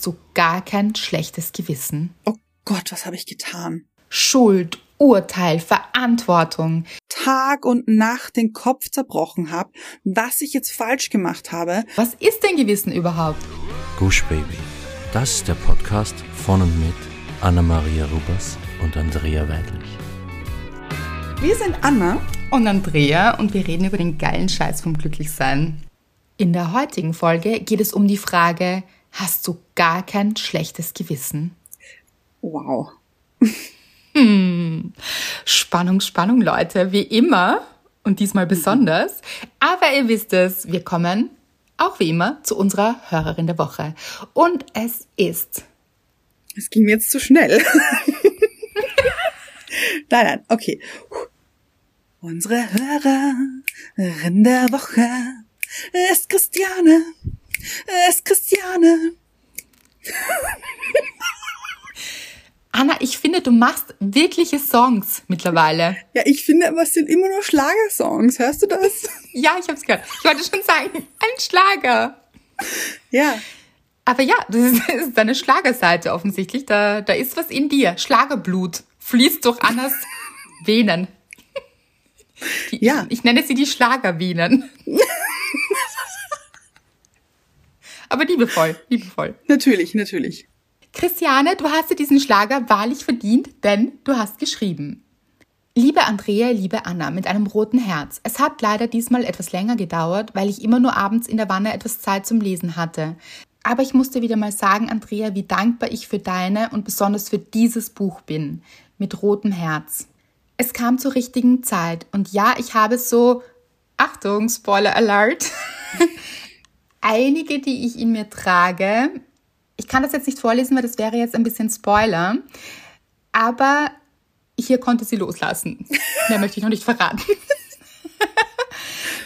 Hast du gar kein schlechtes Gewissen? Oh Gott, was habe ich getan? Schuld, Urteil, Verantwortung. Tag und Nacht den Kopf zerbrochen habe, was ich jetzt falsch gemacht habe. Was ist denn Gewissen überhaupt? Gush Baby. Das ist der Podcast von und mit Anna-Maria Rubers und Andrea Weidlich. Wir sind Anna und Andrea und wir reden über den geilen Scheiß vom Glücklichsein. In der heutigen Folge geht es um die Frage, hast du gar kein schlechtes Gewissen? Wow. Hm. Spannung, Spannung, Leute, wie immer und diesmal besonders. Aber ihr wisst es, wir kommen auch wie immer zu unserer Hörerin der Woche. Und es ist. Es ging jetzt zu schnell. nein, nein, okay. Unsere Hörerin der Woche ist Christiane. Ist Christiane. Anna, ich finde, du machst wirkliche Songs mittlerweile. Ja, ich finde, aber es sind immer nur Schlagersongs. Hörst du das? Ja, ich hab's gehört. Ich wollte schon sagen, ein Schlager. Ja. Aber ja, das ist, das ist deine Schlagerseite offensichtlich. Da, da ist was in dir. Schlagerblut fließt durch Annas Venen. Die, ja. Ich, ich nenne sie die Schlagervenen. Aber liebevoll, liebevoll. Natürlich, natürlich. Christiane, du hast dir diesen Schlager wahrlich verdient, denn du hast geschrieben. Liebe Andrea, liebe Anna, mit einem roten Herz. Es hat leider diesmal etwas länger gedauert, weil ich immer nur abends in der Wanne etwas Zeit zum Lesen hatte. Aber ich musste wieder mal sagen, Andrea, wie dankbar ich für deine und besonders für dieses Buch bin. Mit rotem Herz. Es kam zur richtigen Zeit und ja, ich habe so, Achtung, Spoiler Alert, einige, die ich in mir trage, ich kann das jetzt nicht vorlesen, weil das wäre jetzt ein bisschen Spoiler. Aber hier konnte sie loslassen. Mehr möchte ich noch nicht verraten.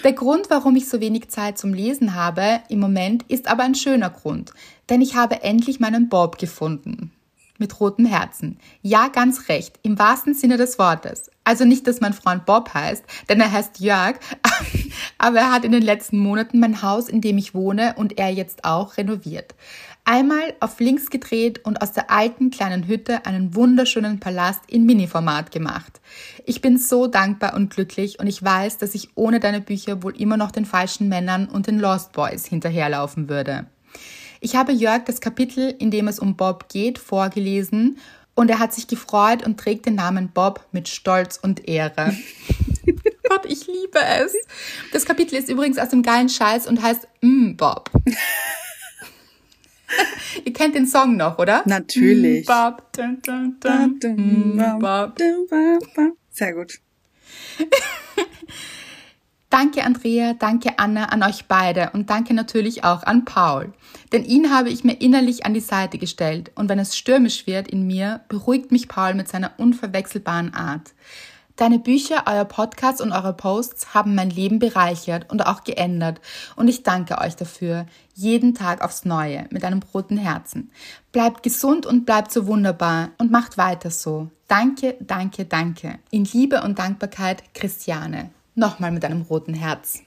Der Grund, warum ich so wenig Zeit zum Lesen habe im Moment, ist aber ein schöner Grund. Denn ich habe endlich meinen Bob gefunden. Mit rotem Herzen. Ja, ganz recht. Im wahrsten Sinne des Wortes. Also nicht, dass mein Freund Bob heißt, denn er heißt Jörg. Aber er hat in den letzten Monaten mein Haus, in dem ich wohne und er jetzt auch renoviert. Einmal auf links gedreht und aus der alten kleinen Hütte einen wunderschönen Palast in Mini-Format gemacht. Ich bin so dankbar und glücklich und ich weiß, dass ich ohne deine Bücher wohl immer noch den falschen Männern und den Lost Boys hinterherlaufen würde. Ich habe Jörg das Kapitel, in dem es um Bob geht, vorgelesen und er hat sich gefreut und trägt den Namen Bob mit Stolz und Ehre. Gott, ich liebe es. Das Kapitel ist übrigens aus dem geilen Scheiß und heißt Mm, Bob. Ihr kennt den Song noch, oder? Natürlich. Bob. Dun, dun, dun. Mm, Bob. Sehr gut. Danke Andrea, danke Anna an euch beide und danke natürlich auch an Paul. Denn ihn habe ich mir innerlich an die Seite gestellt und wenn es stürmisch wird in mir, beruhigt mich Paul mit seiner unverwechselbaren Art. Deine Bücher, euer Podcast und eure Posts haben mein Leben bereichert und auch geändert und ich danke euch dafür, jeden Tag aufs Neue, mit einem roten Herzen. Bleibt gesund und bleibt so wunderbar und macht weiter so. Danke, danke, danke. In Liebe und Dankbarkeit, Christiane. Nochmal mit einem roten Herz.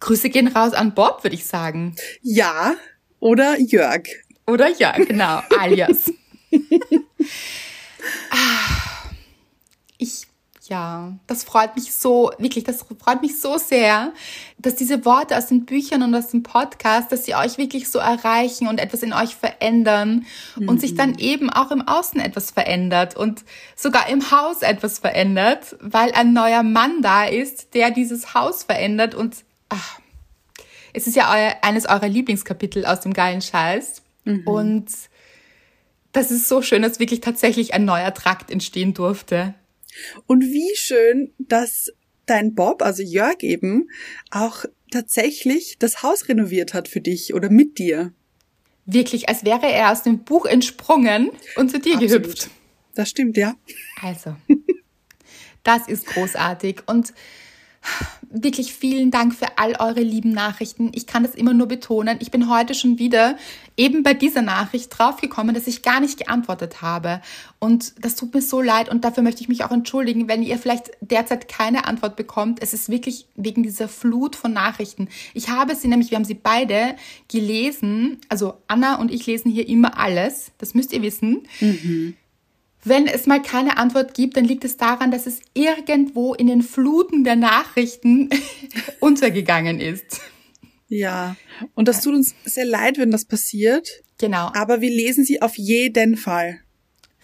Grüße gehen raus an Bob, würde ich sagen. Ja, oder Jörg. Oder ja, genau, alias. ich, ja, das freut mich so, wirklich, das freut mich so sehr, dass diese Worte aus den Büchern und aus dem Podcast, dass sie euch wirklich so erreichen und etwas in euch verändern mhm. und sich dann mhm. eben auch im Außen etwas verändert und sogar im Haus etwas verändert, weil ein neuer Mann da ist, der dieses Haus verändert und ach, es ist ja euer, eines eurer Lieblingskapitel aus dem geilen Scheiß mhm. und das ist so schön, dass wirklich tatsächlich ein neuer Trakt entstehen durfte. Und wie schön, dass dein Bob, also Jörg eben, auch tatsächlich das Haus renoviert hat für dich oder mit dir. Wirklich, als wäre er aus dem Buch entsprungen und zu dir Absolut. gehüpft. Das stimmt, ja. Also, das ist großartig. Und wirklich vielen Dank für all eure lieben Nachrichten. Ich kann das immer nur betonen. Ich bin heute schon wieder eben bei dieser Nachricht draufgekommen, dass ich gar nicht geantwortet habe. Und das tut mir so leid und dafür möchte ich mich auch entschuldigen, wenn ihr vielleicht derzeit keine Antwort bekommt. Es ist wirklich wegen dieser Flut von Nachrichten. Ich habe sie nämlich, wir haben sie beide gelesen. Also Anna und ich lesen hier immer alles. Das müsst ihr wissen. Mhm. Wenn es mal keine Antwort gibt, dann liegt es daran, dass es irgendwo in den Fluten der Nachrichten untergegangen ist. Ja, und das tut uns sehr leid, wenn das passiert. Genau. Aber wir lesen sie auf jeden Fall.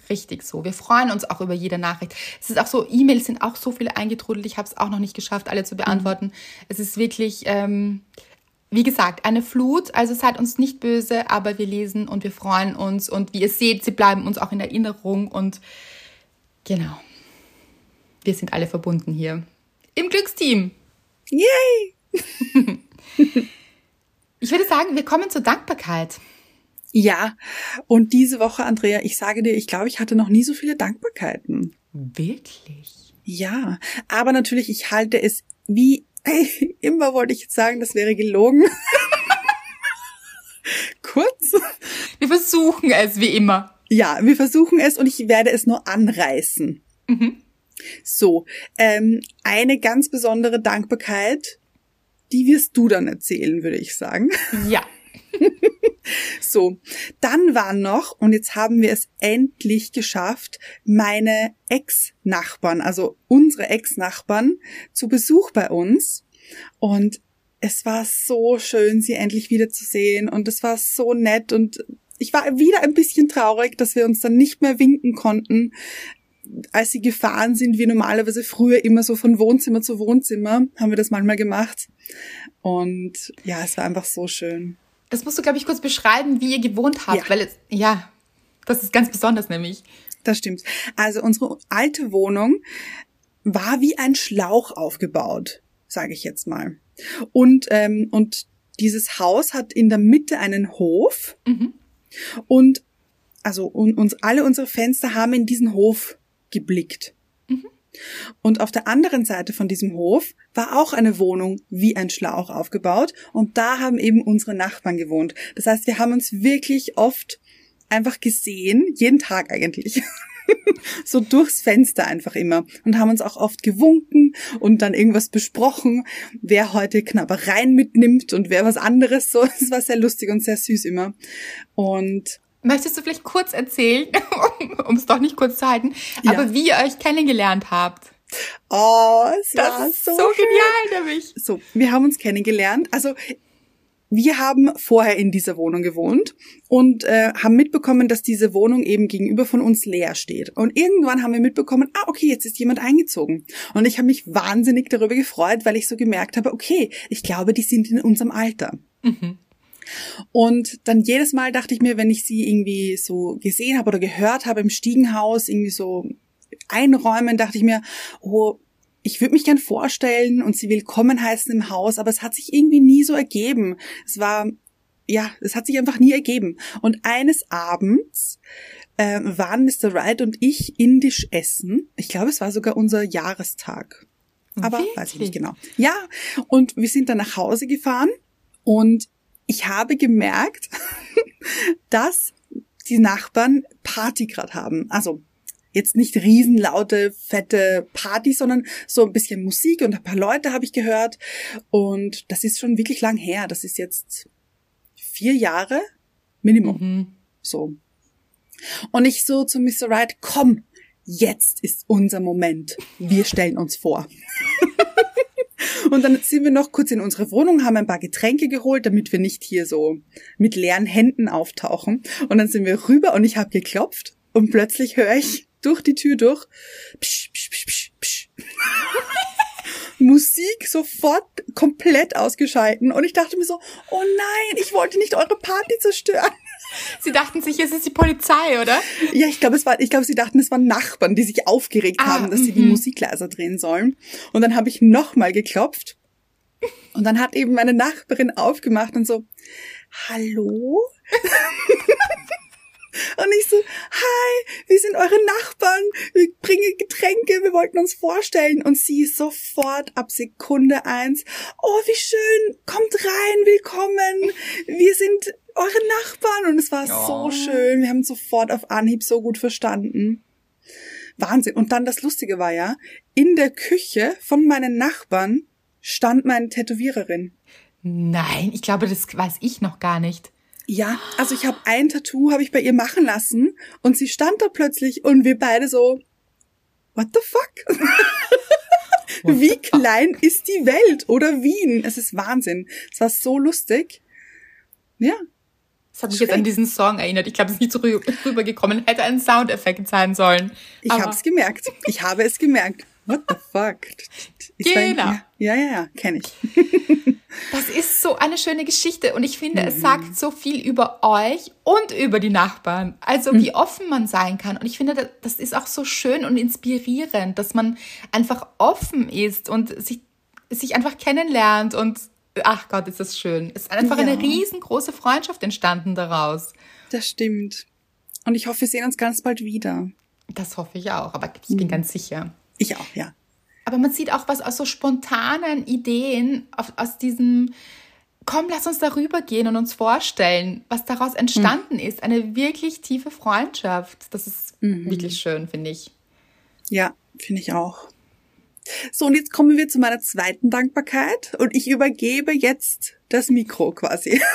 Richtig so. Wir freuen uns auch über jede Nachricht. Es ist auch so, E-Mails sind auch so viele eingetrudelt. Ich habe es auch noch nicht geschafft, alle zu beantworten. Mhm. Es ist wirklich, ähm, wie gesagt, eine Flut. Also seid uns nicht böse, aber wir lesen und wir freuen uns. Und wie ihr seht, sie bleiben uns auch in Erinnerung. Und genau, wir sind alle verbunden hier. Im Glücksteam. Yay! ich würde sagen, wir kommen zur Dankbarkeit. Ja, und diese Woche, Andrea, ich sage dir, ich glaube, ich hatte noch nie so viele Dankbarkeiten. Wirklich? Ja, aber natürlich, ich halte es wie Hey, immer wollte ich jetzt sagen, das wäre gelogen. Kurz. Wir versuchen es wie immer. Ja, wir versuchen es und ich werde es nur anreißen. Mhm. So, ähm, eine ganz besondere Dankbarkeit, die wirst du dann erzählen, würde ich sagen. Ja. so, dann waren noch, und jetzt haben wir es endlich geschafft, meine Ex-Nachbarn, also unsere Ex-Nachbarn, zu Besuch bei uns. Und es war so schön, sie endlich wiederzusehen. Und es war so nett. Und ich war wieder ein bisschen traurig, dass wir uns dann nicht mehr winken konnten als sie gefahren sind, wie normalerweise früher immer so von Wohnzimmer zu Wohnzimmer, haben wir das manchmal gemacht. Und ja, es war einfach so schön. Das musst du, glaube ich, kurz beschreiben, wie ihr gewohnt habt, ja. weil es, ja, das ist ganz besonders nämlich. Das stimmt. Also unsere alte Wohnung war wie ein Schlauch aufgebaut, sage ich jetzt mal. Und, ähm, und dieses Haus hat in der Mitte einen Hof. Mhm. Und also und, uns alle unsere Fenster haben in diesen Hof geblickt. Und auf der anderen Seite von diesem Hof war auch eine Wohnung wie ein Schlauch aufgebaut und da haben eben unsere Nachbarn gewohnt. Das heißt, wir haben uns wirklich oft einfach gesehen, jeden Tag eigentlich. so durchs Fenster einfach immer und haben uns auch oft gewunken und dann irgendwas besprochen, wer heute Knabbereien mitnimmt und wer was anderes so. Es war sehr lustig und sehr süß immer. Und Möchtest du vielleicht kurz erzählen, um es doch nicht kurz zu halten, ja. aber wie ihr euch kennengelernt habt? Oh, es das war ist so, so genial, nämlich. So, wir haben uns kennengelernt. Also wir haben vorher in dieser Wohnung gewohnt und äh, haben mitbekommen, dass diese Wohnung eben gegenüber von uns leer steht. Und irgendwann haben wir mitbekommen, ah, okay, jetzt ist jemand eingezogen. Und ich habe mich wahnsinnig darüber gefreut, weil ich so gemerkt habe, okay, ich glaube, die sind in unserem Alter. Mhm. Und dann jedes Mal dachte ich mir, wenn ich sie irgendwie so gesehen habe oder gehört habe im Stiegenhaus, irgendwie so einräumen, dachte ich mir, oh, ich würde mich gern vorstellen und sie willkommen heißen im Haus, aber es hat sich irgendwie nie so ergeben. Es war, ja, es hat sich einfach nie ergeben. Und eines Abends äh, waren Mr. Wright und ich indisch essen. Ich glaube, es war sogar unser Jahrestag. Aber Wirklich? weiß ich nicht genau. Ja, und wir sind dann nach Hause gefahren und ich habe gemerkt, dass die Nachbarn Party gerade haben. Also jetzt nicht riesenlaute, fette Party, sondern so ein bisschen Musik und ein paar Leute habe ich gehört. Und das ist schon wirklich lang her. Das ist jetzt vier Jahre Minimum. Mhm. So. Und ich so zu Mr. Wright, komm, jetzt ist unser Moment. Wir stellen uns vor. Und dann sind wir noch kurz in unsere Wohnung, haben ein paar Getränke geholt, damit wir nicht hier so mit leeren Händen auftauchen. Und dann sind wir rüber und ich habe geklopft und plötzlich höre ich durch die Tür durch psch, psch, psch, psch, psch. Musik sofort komplett ausgeschalten und ich dachte mir so, oh nein, ich wollte nicht eure Party zerstören. Sie dachten sich, es ist die Polizei, oder? Ja, ich glaube, es war, ich glaube, sie dachten, es waren Nachbarn, die sich aufgeregt ah, haben, dass sie die mhm. Musik leiser drehen sollen. Und dann habe ich nochmal geklopft. Und dann hat eben meine Nachbarin aufgemacht und so, hallo? Und ich so, hi, wir sind eure Nachbarn, wir bringen Getränke, wir wollten uns vorstellen. Und sie sofort ab Sekunde eins, oh, wie schön, kommt rein, willkommen, wir sind eure Nachbarn. Und es war Oh. so schön, wir haben sofort auf Anhieb so gut verstanden. Wahnsinn. Und dann das Lustige war ja, in der Küche von meinen Nachbarn stand meine Tätowiererin. Nein, ich glaube, das weiß ich noch gar nicht. Ja, also ich habe ein Tattoo habe ich bei ihr machen lassen und sie stand da plötzlich und wir beide so What the fuck? What Wie the fuck? klein ist die Welt oder Wien? Es ist Wahnsinn. Es war so lustig. Ja, Das hat mich jetzt an diesen Song erinnert. Ich glaube, es ist nicht so rü- rübergekommen. Hätte ein Soundeffekt sein sollen. ich habe es gemerkt. Ich habe es gemerkt. What the fuck? Ist ein- Genau. Ja, ja, ja, kenne ich. Das ist so eine schöne Geschichte und ich finde, Mhm. es sagt so viel über euch und über die Nachbarn. Also Mhm. wie offen man sein kann. Und ich finde, das- das ist auch so schön und inspirierend, dass man einfach offen ist und sich, sich einfach kennenlernt und ach Gott, ist das schön. Es ist einfach Ja. eine riesengroße Freundschaft entstanden daraus. Das stimmt. Und ich hoffe, wir sehen uns ganz bald wieder. Das hoffe ich auch, aber ich bin Mhm. ganz sicher. Ich auch, ja. Aber man sieht auch was aus so spontanen Ideen, auf, aus diesem, komm, lass uns darüber gehen und uns vorstellen, was daraus entstanden ist. Eine wirklich tiefe Freundschaft. Das ist wirklich schön, finde ich. Ja, finde ich auch. So, und jetzt kommen wir zu meiner zweiten Dankbarkeit und ich übergebe jetzt das Mikro quasi.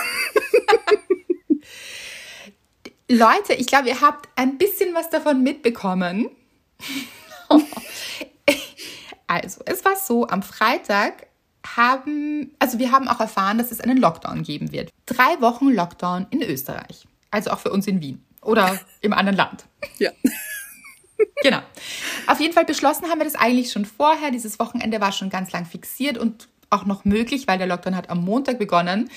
Leute, ich glaube, ihr habt ein bisschen was davon mitbekommen. also, es war so, am Freitag haben, also wir haben auch erfahren, dass es einen Lockdown geben wird. Drei Wochen Lockdown in Österreich. Also auch für uns in Wien oder im anderen Land. Ja. Genau. Auf jeden Fall beschlossen haben wir das eigentlich schon vorher. Dieses Wochenende war schon ganz lang fixiert und auch noch möglich, weil der Lockdown hat am Montag begonnen.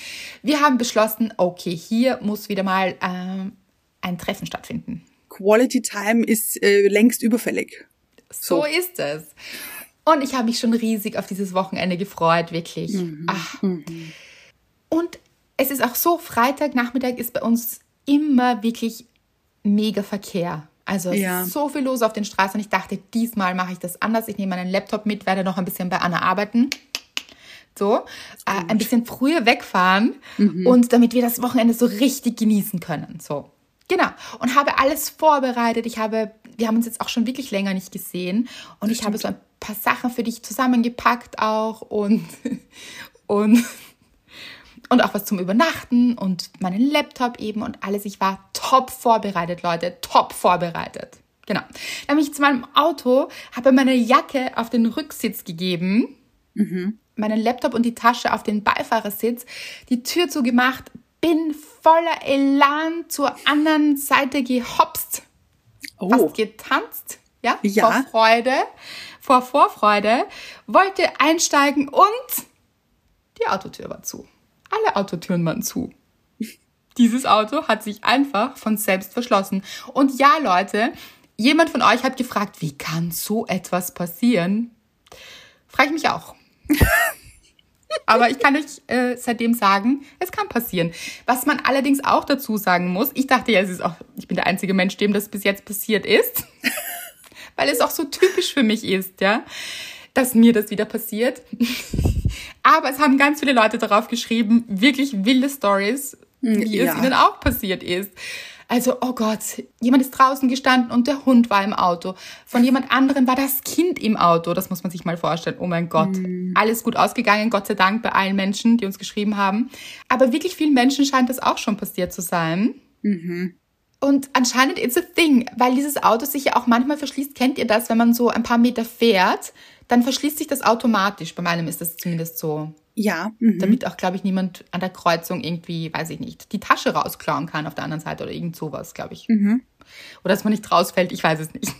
Wir haben beschlossen, okay, hier muss wieder mal ähm, ein Treffen stattfinden. Quality Time ist äh, längst überfällig. So, So. ist es. Und ich habe mich schon riesig auf dieses Wochenende gefreut, wirklich. Ach. Und es ist auch so, Freitagnachmittag ist bei uns immer wirklich mega Verkehr. Also Ja. so viel los auf den Straßen. Ich dachte, diesmal mache ich das anders. Ich nehme meinen Laptop mit, werde noch ein bisschen bei Anna arbeiten. So, äh, ein bisschen früher wegfahren und damit wir das Wochenende so richtig genießen können. So, genau. Und habe alles vorbereitet. Ich habe, wir haben uns jetzt auch schon wirklich länger nicht gesehen und ich habe so ein paar Sachen für dich zusammengepackt auch und und und auch was zum Übernachten und meinen Laptop eben und alles. Ich war top vorbereitet, Leute, top vorbereitet. Genau. Dann bin ich zu meinem Auto, habe meine Jacke auf den Rücksitz gegeben, meinen Laptop und die Tasche auf den Beifahrersitz, die Tür zugemacht, bin voller Elan zur anderen Seite gehopst, Oh, fast getanzt, ja, Ja. vor Freude, vor Vorfreude, wollte einsteigen und die Autotür war zu. Alle Autotüren waren zu. Dieses Auto hat sich einfach von selbst verschlossen. Und ja, Leute, jemand von euch hat gefragt, wie kann so etwas passieren? Frage ich mich auch. Aber ich kann euch äh, seitdem sagen, es kann passieren. Was man allerdings auch dazu sagen muss, ich dachte ja, es ist auch, ich bin der einzige Mensch, dem das bis jetzt passiert ist, weil es auch so typisch für mich ist, ja, dass mir das wieder passiert. Aber es haben ganz viele Leute darauf geschrieben, wirklich wilde Stories, wie Ja. es ihnen auch passiert ist. Also, oh Gott, jemand ist draußen gestanden und der Hund war im Auto. Von jemand anderen war das Kind im Auto. Das muss man sich mal vorstellen. Oh mein Gott. Alles gut ausgegangen, Gott sei Dank bei allen Menschen, die uns geschrieben haben. Aber wirklich vielen Menschen scheint das auch schon passiert zu sein. Und anscheinend it's a thing, weil dieses Auto sich ja auch manchmal verschließt. Kennt ihr das, wenn man so ein paar Meter fährt, dann verschließt sich das automatisch. Bei meinem ist das zumindest so. Ja. Mhm. Damit auch, glaube ich, niemand an der Kreuzung irgendwie, weiß ich nicht, die Tasche rausklauen kann auf der anderen Seite oder irgend sowas, glaube ich. Mhm. Oder dass man nicht rausfällt, ich weiß es nicht.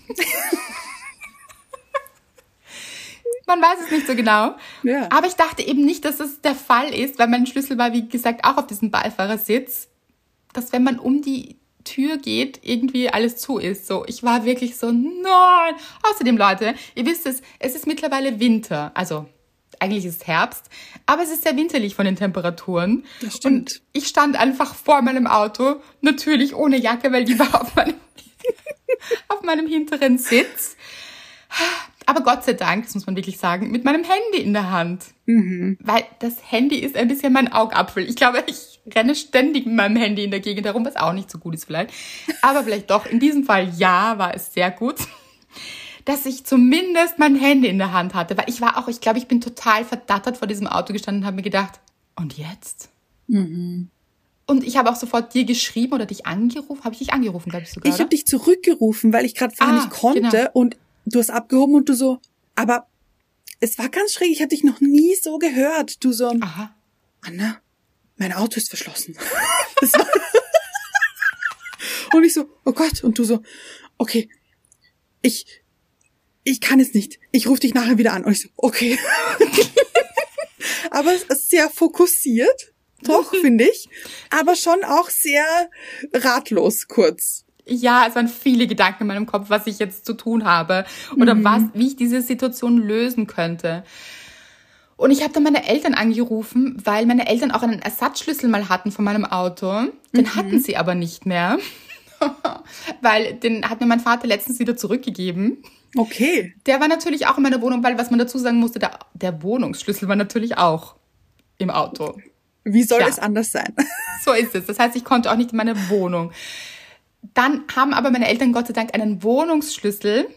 man weiß es nicht so genau. Ja. Aber ich dachte eben nicht, dass das der Fall ist, weil mein Schlüssel war, wie gesagt, auch auf diesem Beifahrersitz, dass wenn man um die Tür geht, irgendwie alles zu ist. So, ich war wirklich so, nein. Außerdem, Leute, ihr wisst es, es ist mittlerweile Winter. Also eigentlich ist Herbst, aber es ist sehr winterlich von den Temperaturen. Das stimmt. Und ich stand einfach vor meinem Auto, natürlich ohne Jacke, weil die war auf meinem, auf meinem hinteren Sitz. Aber Gott sei Dank, das muss man wirklich sagen, mit meinem Handy in der Hand. Weil das Handy ist ein bisschen mein Augapfel. Ich glaube, ich renne ständig mit meinem Handy in der Gegend herum, was auch nicht so gut ist vielleicht. Aber vielleicht doch. In diesem Fall ja, war es sehr gut, dass ich zumindest mein Handy in der Hand hatte. Weil ich war auch, ich glaube, ich bin total verdattert vor diesem Auto gestanden und habe mir gedacht, und jetzt? Und ich habe auch sofort dir geschrieben oder dich angerufen. Habe ich dich angerufen, glaube ich sogar. Ich habe dich zurückgerufen, weil ich gerade vorher Ah, nicht konnte genau. und du hast abgehoben und du so, aber es war ganz schräg, ich habe dich noch nie so gehört. Du so, Aha. Anna, mein Auto ist verschlossen. Und ich so, oh Gott, und du so, okay, ich, ich kann es nicht. Ich rufe dich nachher wieder an. Und ich so, okay. Aber es ist sehr fokussiert, doch, finde ich. Aber schon auch sehr ratlos kurz. Ja, es waren viele Gedanken in meinem Kopf, was ich jetzt zu tun habe oder was, wie ich diese Situation lösen könnte. Und ich habe dann meine Eltern angerufen, weil meine Eltern auch einen Ersatzschlüssel mal hatten von meinem Auto. Den hatten sie aber nicht mehr, weil den hat mir mein Vater letztens wieder zurückgegeben. Okay. Der war natürlich auch in meiner Wohnung, weil was man dazu sagen musste, der, der Wohnungsschlüssel war natürlich auch im Auto. Wie soll Ja. es anders sein? So ist es. Das heißt, ich konnte auch nicht in meine Wohnung. Dann haben aber meine Eltern Gott sei Dank einen Wohnungsschlüssel.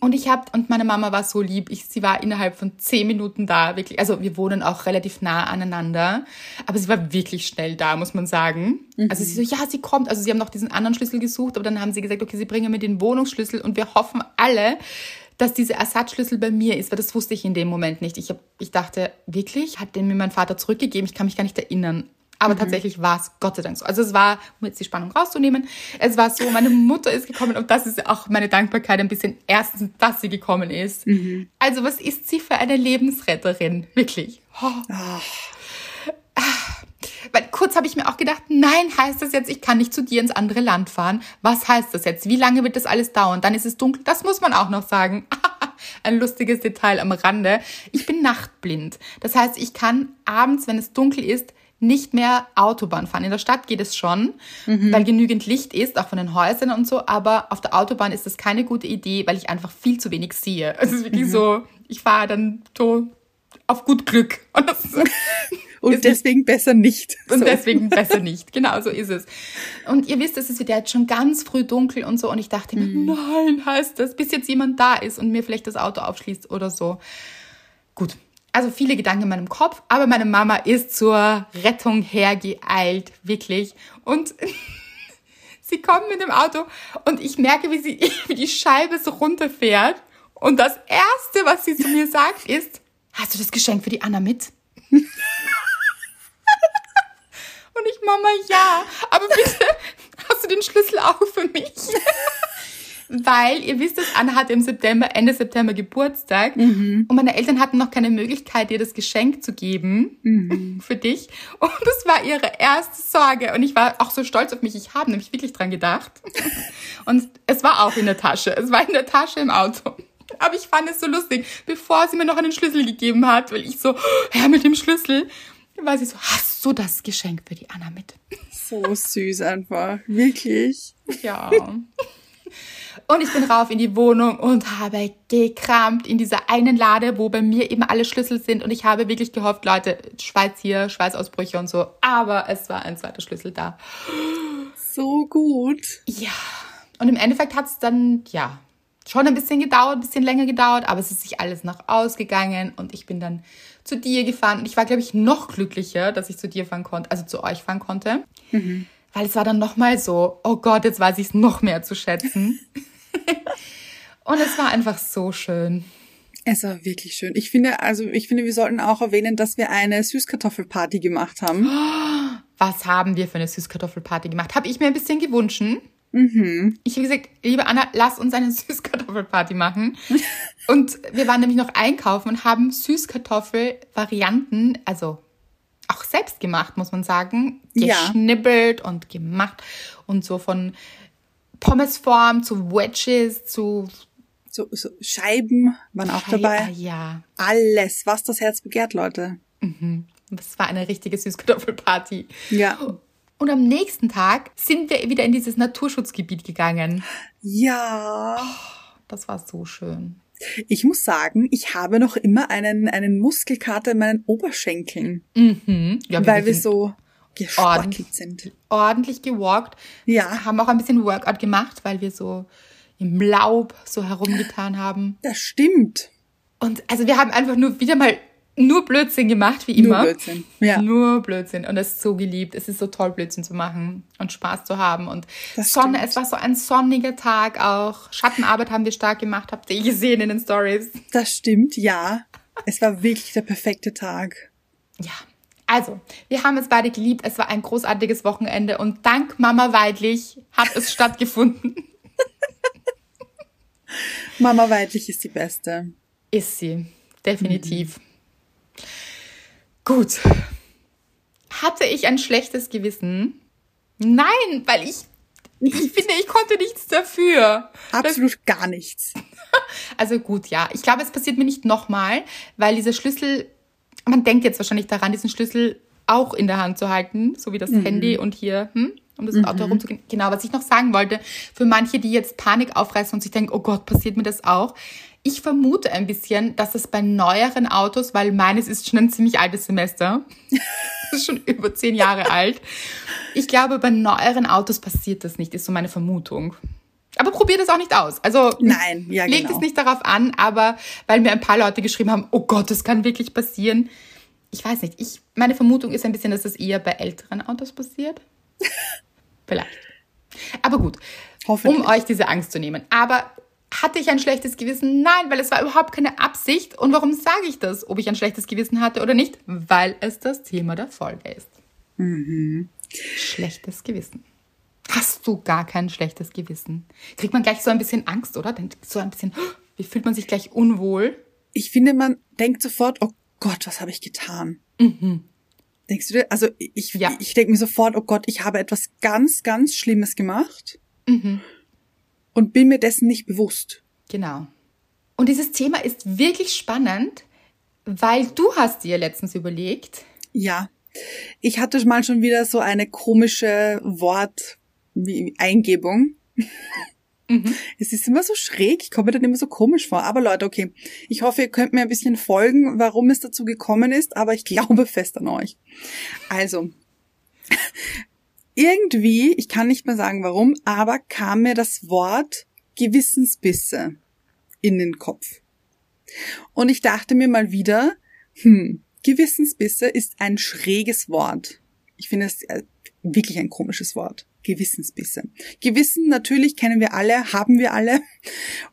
Und ich habe, und meine Mama war so lieb, ich, sie war innerhalb von zehn Minuten da, wirklich. Also wir wohnen auch relativ nah aneinander, aber sie war wirklich schnell da, muss man sagen. Also sie so, ja, sie kommt. Also sie haben noch diesen anderen Schlüssel gesucht, aber dann haben sie gesagt, okay, sie bringen mir den Wohnungsschlüssel und wir hoffen alle, dass dieser Ersatzschlüssel bei mir ist, weil das wusste ich in dem Moment nicht. Ich, hab, ich dachte, wirklich, hat den mir mein Vater zurückgegeben? Ich kann mich gar nicht erinnern. Aber tatsächlich war es Gott sei Dank so. Also es war, um jetzt die Spannung rauszunehmen, es war so, meine Mutter ist gekommen und das ist auch meine Dankbarkeit ein bisschen erstens, dass sie gekommen ist. Also was ist sie für eine Lebensretterin? Wirklich. Oh. Weil kurz habe ich mir auch gedacht, nein, heißt das jetzt, ich kann nicht zu dir ins andere Land fahren? Was heißt das jetzt? Wie lange wird das alles dauern? Dann ist es dunkel. Das muss man auch noch sagen. Ein lustiges Detail am Rande. Ich bin nachtblind. Das heißt, ich kann abends, wenn es dunkel ist, nicht mehr Autobahn fahren. In der Stadt geht es schon, weil genügend Licht ist, auch von den Häusern und so. Aber auf der Autobahn ist das keine gute Idee, weil ich einfach viel zu wenig sehe. Es ist wirklich so, ich fahre dann so auf gut Glück. Und Und deswegen besser nicht. und So. deswegen besser nicht. Genau, so ist es. Und ihr wisst, es ist wieder jetzt schon ganz früh dunkel und so. Und ich dachte mir, nein, heißt das, bis jetzt jemand da ist und mir vielleicht das Auto aufschließt oder so. Gut. Also viele Gedanken in meinem Kopf, aber meine Mama ist zur Rettung hergeeilt, wirklich. Und sie kommt mit dem Auto und ich merke, wie sie, wie die Scheibe so runterfährt. Und das erste, was sie zu mir sagt, ist, hast du das Geschenk für die Anna mit? Und ich, Mama, ja, aber bitte hast du den Schlüssel auch für mich? Weil ihr wisst es, Anna hatte im September, Ende September Geburtstag und meine Eltern hatten noch keine Möglichkeit, ihr das Geschenk zu geben für dich. Und das war ihre erste Sorge. Und ich war auch so stolz auf mich. Ich habe nämlich wirklich dran gedacht. Und es war auch in der Tasche. Es war in der Tasche im Auto. Aber ich fand es so lustig, bevor sie mir noch einen Schlüssel gegeben hat, weil ich so, her mit dem Schlüssel, war sie so, hast du das Geschenk für die Anna mit? So süß einfach. Wirklich. Ja. Und ich bin rauf in die Wohnung und habe gekramt in dieser einen Lade, wo bei mir eben alle Schlüssel sind. Und ich habe wirklich gehofft, Leute, Schweiz hier, Schweißausbrüche und so. Aber es war ein zweiter Schlüssel da. So gut. Ja. Und im Endeffekt hat es dann, ja, schon ein bisschen gedauert, ein bisschen länger gedauert, aber es ist sich alles noch ausgegangen und ich bin dann zu dir gefahren. Und ich war, glaube ich, noch glücklicher, dass ich zu dir fahren konnte, also zu euch fahren konnte. Weil es war dann nochmal so, oh Gott, jetzt weiß ich es noch mehr zu schätzen. und es war einfach so schön. Es war wirklich schön. Ich finde, also ich finde, wir sollten auch erwähnen, dass wir eine Süßkartoffelparty gemacht haben. Was haben wir für eine Süßkartoffelparty gemacht? Habe ich mir ein bisschen gewünscht. Ich habe gesagt, liebe Anna, lass uns eine Süßkartoffelparty machen. Und wir waren nämlich noch einkaufen und haben Süßkartoffel-Varianten, also auch selbst gemacht, muss man sagen, Ja. geschnibbelt und gemacht und so von Pommesform zu Wedges zu So, so Scheiben waren auch dabei. Ah, ja. Alles, was das Herz begehrt, Leute. Das war eine richtige Süßkartoffelparty. Ja. Und am nächsten Tag sind wir wieder in dieses Naturschutzgebiet gegangen. Ja. Das war so schön. Ich muss sagen, ich habe noch immer einen, einen Muskelkater in meinen Oberschenkeln, Mhm. Ja, weil wir so gesportelt sind. ordentlich gewalkt. Ja. Haben auch ein bisschen Workout gemacht, weil wir so im Laub so herumgetan haben. Das stimmt. Und also wir haben einfach nur wieder mal nur Blödsinn gemacht, wie Nur immer. Blödsinn. Ja. Nur Blödsinn. Und es ist so geliebt. Es ist so toll, Blödsinn zu machen und Spaß zu haben. Und Das Sonne, stimmt. es war so ein sonniger Tag auch. Schattenarbeit haben wir stark gemacht, habt ihr gesehen in den Stories. Das stimmt, ja. Es war wirklich der perfekte Tag. Ja. Also, wir haben es beide geliebt. Es war ein großartiges Wochenende und dank Mama Weidlich hat es stattgefunden. Mama Weidlich ist die Beste. Ist sie. Definitiv. Gut. Hatte ich ein schlechtes Gewissen? Nein, weil ich, ich finde, ich konnte nichts dafür. Absolut gar nichts. Also gut, ja. Ich glaube, es passiert mir nicht nochmal, weil dieser Schlüssel, man denkt jetzt wahrscheinlich daran, diesen Schlüssel auch in der Hand zu halten, so wie das Handy und hier, hm, um das Auto herumzugehen. Genau, was ich noch sagen wollte, für manche, die jetzt Panik aufreißen und sich denken, oh Gott, passiert mir das auch. Ich vermute ein bisschen, dass es bei neueren Autos, weil meines ist schon ein ziemlich altes Semester, das ist schon über zehn Jahre alt. Ich glaube, bei neueren Autos passiert das nicht, ist so meine Vermutung. Aber probiert es auch nicht aus. Also Nein, ja, legt genau. es nicht darauf an, aber weil mir ein paar Leute geschrieben haben, oh Gott, das kann wirklich passieren. Ich weiß nicht. Ich, meine Vermutung ist ein bisschen, dass es eher bei älteren Autos passiert. Vielleicht. Aber gut, um euch diese Angst zu nehmen. Aber hatte ich ein schlechtes Gewissen? Nein, weil es war überhaupt keine Absicht. Und warum sage ich das, ob ich ein schlechtes Gewissen hatte oder nicht? Weil es das Thema der Folge ist. Schlechtes Gewissen. Hast du gar kein schlechtes Gewissen? Kriegt man gleich so ein bisschen Angst, oder? So ein bisschen, wie fühlt man sich gleich unwohl? Ich finde, man denkt sofort, oh Gott, was habe ich getan? Denkst du dir? Also ich, Ja. ich denke mir sofort, oh Gott, ich habe etwas ganz, ganz Schlimmes gemacht und bin mir dessen nicht bewusst. Genau. Und dieses Thema ist wirklich spannend, weil du hast dir letztens überlegt, Ja, ich hatte mal schon wieder so eine komische Wort wie Eingebung. Es ist immer so schräg, ich komme mir dann immer so komisch vor. Aber Leute, okay, ich hoffe, ihr könnt mir ein bisschen folgen, warum es dazu gekommen ist, aber ich glaube fest an euch. Also, irgendwie, ich kann nicht mehr sagen warum, aber kam mir das Wort Gewissensbisse in den Kopf. Und ich dachte mir mal wieder, hm, Gewissensbisse ist ein schräges Wort. Ich finde es äh, wirklich ein komisches Wort. Gewissensbisse. Gewissen natürlich kennen wir alle, haben wir alle.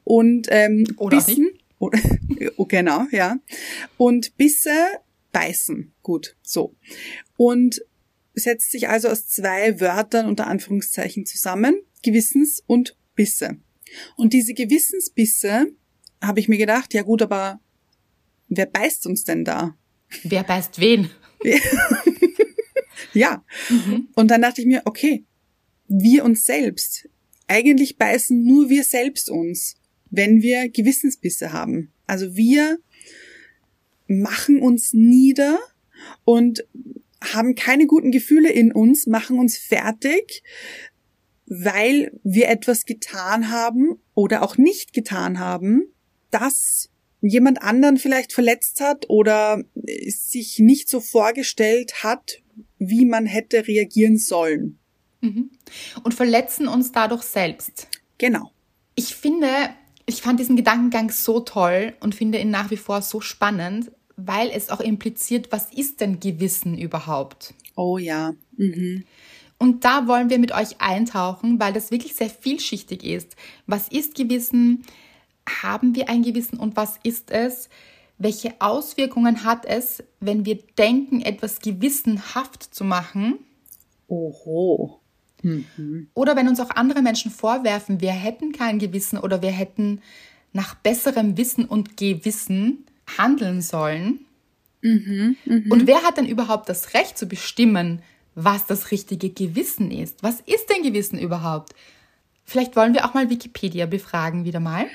Und ähm, Oder Bissen, oder, oh, genau, ja. Und Bisse beißen. Gut, so. Und setzt sich also aus zwei Wörtern unter Anführungszeichen zusammen. Gewissens und Bisse. Und diese Gewissensbisse habe ich mir gedacht, ja gut, aber wer beißt uns denn da? wer beißt wen? Ja. Und dann dachte ich mir, okay, wir uns selbst. Eigentlich beißen nur wir selbst uns, wenn wir Gewissensbisse haben. Also wir machen uns nieder und haben keine guten Gefühle in uns, machen uns fertig, weil wir etwas getan haben oder auch nicht getan haben, das jemand anderen vielleicht verletzt hat oder sich nicht so vorgestellt hat, wie man hätte reagieren sollen. Und verletzen uns dadurch selbst. Genau. Ich finde, ich fand diesen Gedankengang so toll und finde ihn nach wie vor so spannend, weil es auch impliziert, was ist denn Gewissen überhaupt? Oh ja. Mhm. Und da wollen wir mit euch eintauchen, weil das wirklich sehr vielschichtig ist. Was ist Gewissen? Haben wir ein Gewissen und was ist es? Welche Auswirkungen hat es, wenn wir denken, etwas gewissenhaft zu machen? Oho. Oder wenn uns auch andere Menschen vorwerfen, wir hätten kein Gewissen oder wir hätten nach besserem Wissen und Gewissen handeln sollen. Und wer hat denn überhaupt das Recht zu bestimmen, was das richtige Gewissen ist? Was ist denn Gewissen überhaupt? Vielleicht wollen wir auch mal Wikipedia befragen wieder mal.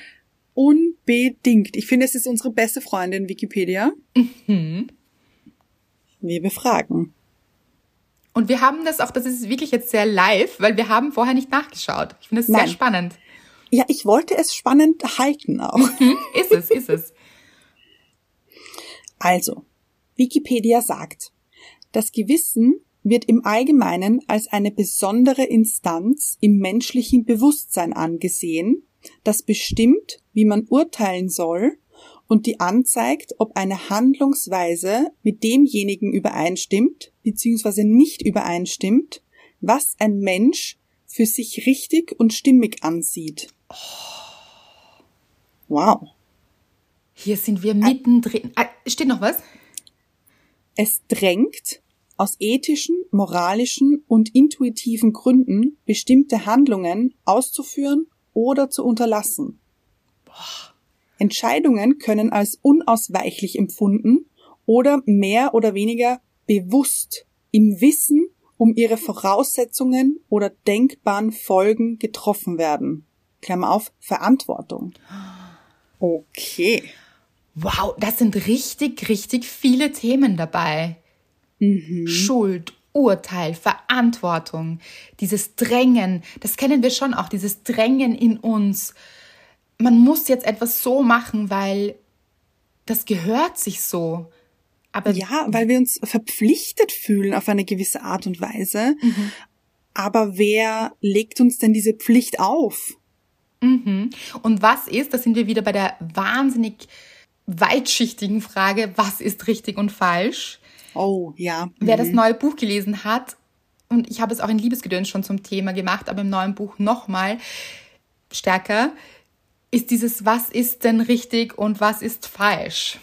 Unbedingt. Ich finde, es ist unsere beste Freundin Wikipedia. Mhm. Wir befragen. Und wir haben das auch, das ist wirklich jetzt sehr live, weil wir haben vorher nicht nachgeschaut. Ich finde es sehr spannend. Ja, ich wollte es spannend halten auch. Hm? Ist es, ist es. Also, Wikipedia sagt, das Gewissen wird im Allgemeinen als eine besondere Instanz im menschlichen Bewusstsein angesehen, das bestimmt, wie man urteilen soll und die anzeigt, ob eine Handlungsweise mit demjenigen übereinstimmt bzw. nicht übereinstimmt, was ein Mensch für sich richtig und stimmig ansieht. Wow. Hier sind wir mittendrin. Ah, steht noch was? Es drängt, aus ethischen, moralischen und intuitiven Gründen bestimmte Handlungen auszuführen oder zu unterlassen. Entscheidungen können als unausweichlich empfunden oder mehr oder weniger bewusst im Wissen um ihre Voraussetzungen oder denkbaren Folgen getroffen werden. Klammer auf, Verantwortung. Okay. Wow, das sind richtig, richtig viele Themen dabei. Schuld, Urteil, Verantwortung, dieses Drängen, das kennen wir schon auch, dieses Drängen in uns. Man muss jetzt etwas so machen, weil das gehört sich so. Aber Ja, weil wir uns verpflichtet fühlen auf eine gewisse Art und Weise. Aber wer legt uns denn diese Pflicht auf? Mhm. Und was ist, da sind wir wieder bei der wahnsinnig weitschichtigen Frage, was ist richtig und falsch? Oh, ja. Wer das neue Buch gelesen hat, und ich habe es auch in Liebesgedöns schon zum Thema gemacht, aber im neuen Buch nochmal stärker, ist dieses, was ist denn richtig und was ist falsch?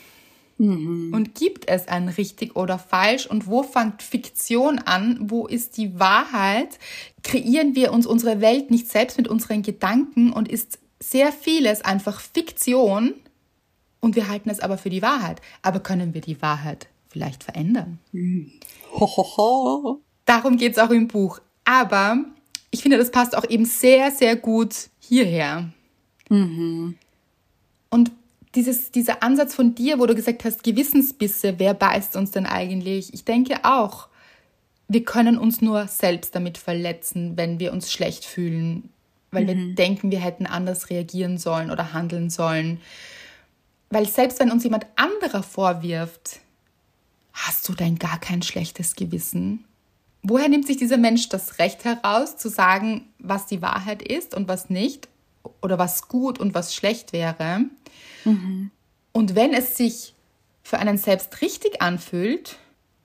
Und gibt es ein richtig oder falsch? Und wo fängt Fiktion an? Wo ist die Wahrheit? Kreieren wir uns unsere Welt nicht selbst mit unseren Gedanken und ist sehr vieles einfach Fiktion und wir halten es aber für die Wahrheit. Aber können wir die Wahrheit vielleicht verändern? Hohoho. Darum geht es auch im Buch. Aber ich finde, das passt auch eben sehr, sehr gut hierher. Und dieses, dieser Ansatz von dir, wo du gesagt hast, Gewissensbisse, wer beißt uns denn eigentlich? Ich denke auch, wir können uns nur selbst damit verletzen, wenn wir uns schlecht fühlen, weil wir denken, wir hätten anders reagieren sollen oder handeln sollen. Weil selbst wenn uns jemand anderer vorwirft, hast du denn gar kein schlechtes Gewissen? Woher nimmt sich dieser Mensch das Recht heraus, zu sagen, was die Wahrheit ist und was nicht? Oder was gut und was schlecht wäre? Und wenn es sich für einen selbst richtig anfühlt,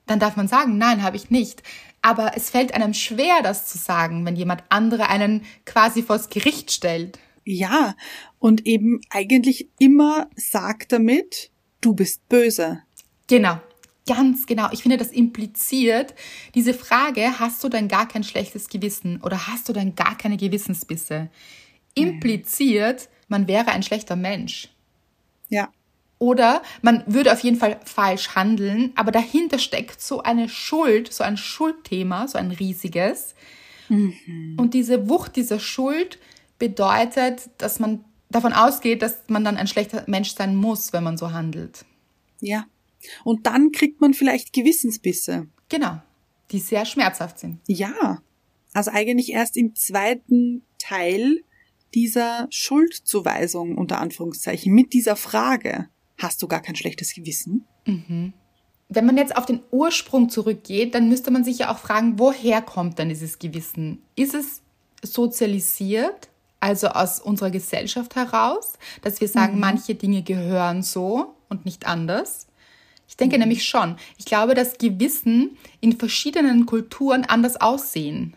dann darf man sagen, nein, habe ich nicht. Aber es fällt einem schwer, das zu sagen, wenn jemand andere einen quasi vors Gericht stellt. Ja, und eben eigentlich immer sagt damit, du bist böse. Genau, ganz genau. Ich finde, das impliziert diese Frage, hast du denn gar kein schlechtes Gewissen oder hast du denn gar keine Gewissensbisse? Impliziert, man wäre ein schlechter Mensch. Ja. Oder man würde auf jeden Fall falsch handeln, aber dahinter steckt so eine Schuld, so ein Schuldthema, so ein riesiges. Und diese Wucht dieser Schuld bedeutet, dass man davon ausgeht, dass man dann ein schlechter Mensch sein muss, wenn man so handelt. Ja. Und dann kriegt man vielleicht Gewissensbisse. Genau, die sehr schmerzhaft sind. Ja. Also eigentlich erst im zweiten Teil dieser Schuldzuweisung unter Anführungszeichen mit dieser Frage. Hast du gar kein schlechtes Gewissen? Wenn man jetzt auf den Ursprung zurückgeht, dann müsste man sich ja auch fragen, woher kommt dann dieses Gewissen? Ist es sozialisiert, also aus unserer Gesellschaft heraus, dass wir sagen, manche Dinge gehören so und nicht anders? Ich denke nämlich schon. Ich glaube, dass Gewissen in verschiedenen Kulturen anders aussehen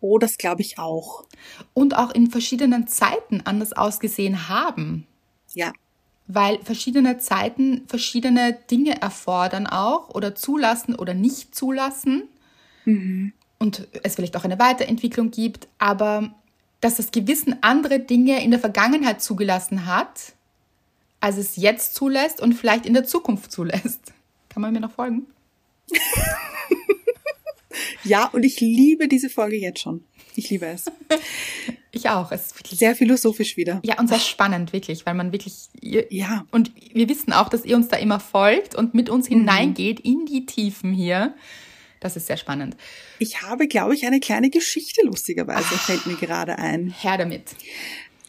Oh, das glaube ich auch. und auch in verschiedenen Zeiten anders ausgesehen haben. Ja. weil verschiedene Zeiten verschiedene Dinge erfordern auch oder zulassen oder nicht zulassen und es vielleicht auch eine Weiterentwicklung gibt, aber dass das Gewissen andere Dinge in der Vergangenheit zugelassen hat, als es jetzt zulässt und vielleicht in der Zukunft zulässt. Kann man mir noch folgen? Ja, und ich liebe diese Folge jetzt schon. Ich liebe es. ich auch. Es ist wirklich Sehr philosophisch wieder. Ja, und sehr spannend, wirklich, weil man wirklich. Ihr, Ja. Und wir wissen auch, dass ihr uns da immer folgt und mit uns hineingeht in die Tiefen hier. Das ist sehr spannend. Ich habe, glaube ich, eine kleine Geschichte lustigerweise, fällt mir gerade ein. Her damit.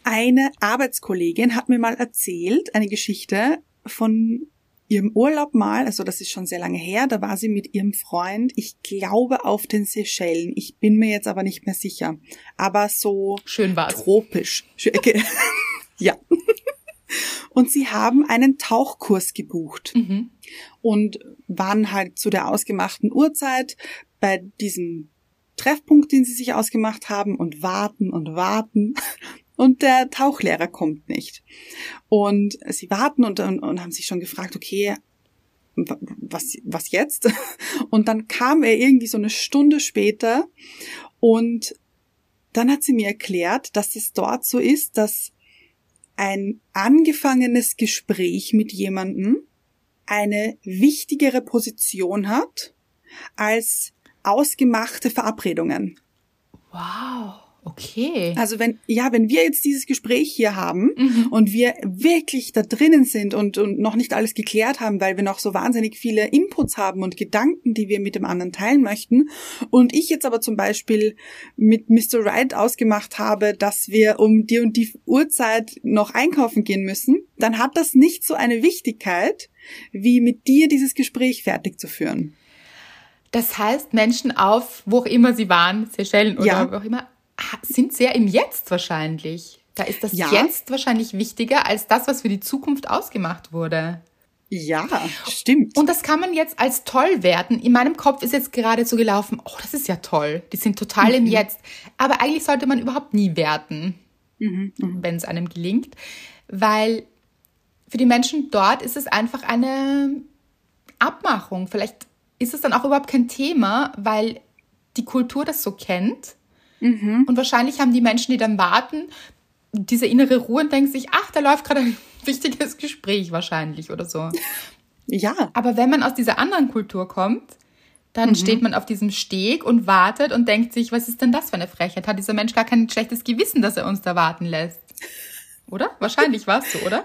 Eine Arbeitskollegin hat mir mal erzählt, eine Geschichte von ihrem Urlaub mal, also das ist schon sehr lange her, da war sie mit ihrem Freund, ich glaube auf den Seychellen, ich bin mir jetzt aber nicht mehr sicher, aber so Schön war's. tropisch. Okay. ja. Und sie haben einen Tauchkurs gebucht Mhm. und waren halt zu der ausgemachten Uhrzeit bei diesem Treffpunkt, den sie sich ausgemacht haben und warten und warten und der Tauchlehrer kommt nicht. Und sie warten und, und, und haben sich schon gefragt, okay, wa- was, was jetzt? Und dann kam er irgendwie so eine Stunde später und dann hat sie mir erklärt, dass es dort so ist, dass ein angefangenes Gespräch mit jemandem eine wichtigere Position hat als ausgemachte Verabredungen. Wow. Okay. Also wenn, ja, wenn wir jetzt dieses Gespräch hier haben Mhm. und wir wirklich da drinnen sind und, und noch nicht alles geklärt haben, weil wir noch so wahnsinnig viele Inputs haben und Gedanken, die wir mit dem anderen teilen möchten, und ich jetzt aber zum Beispiel mit Mr. Wright ausgemacht habe, dass wir um die und die Uhrzeit noch einkaufen gehen müssen, dann hat das nicht so eine Wichtigkeit, wie mit dir dieses Gespräch fertig zu führen. Das heißt, Menschen auf, wo auch immer sie waren, Seychellen oder Ja. wo auch immer, sind sehr im Jetzt wahrscheinlich. Da ist das Ja. Jetzt wahrscheinlich wichtiger als das, was für die Zukunft ausgemacht wurde. Ja, stimmt. Und das kann man jetzt als toll werten. In meinem Kopf ist jetzt gerade so gelaufen, oh, das ist ja toll. Die sind total im Jetzt. Aber eigentlich sollte man überhaupt nie werten, wenn es einem gelingt. Weil für die Menschen dort ist es einfach eine Abmachung. Vielleicht ist es dann auch überhaupt kein Thema, weil die Kultur das so kennt. Und wahrscheinlich haben die Menschen, die dann warten, diese innere Ruhe und denken sich, ach, da läuft gerade ein wichtiges Gespräch wahrscheinlich oder so. ja, Aber wenn man aus dieser anderen Kultur kommt, dann steht man auf diesem Steg und wartet und denkt sich, was ist denn das für eine Frechheit? Hat dieser Mensch gar kein schlechtes Gewissen, dass er uns da warten lässt? Oder? Wahrscheinlich war es so, oder?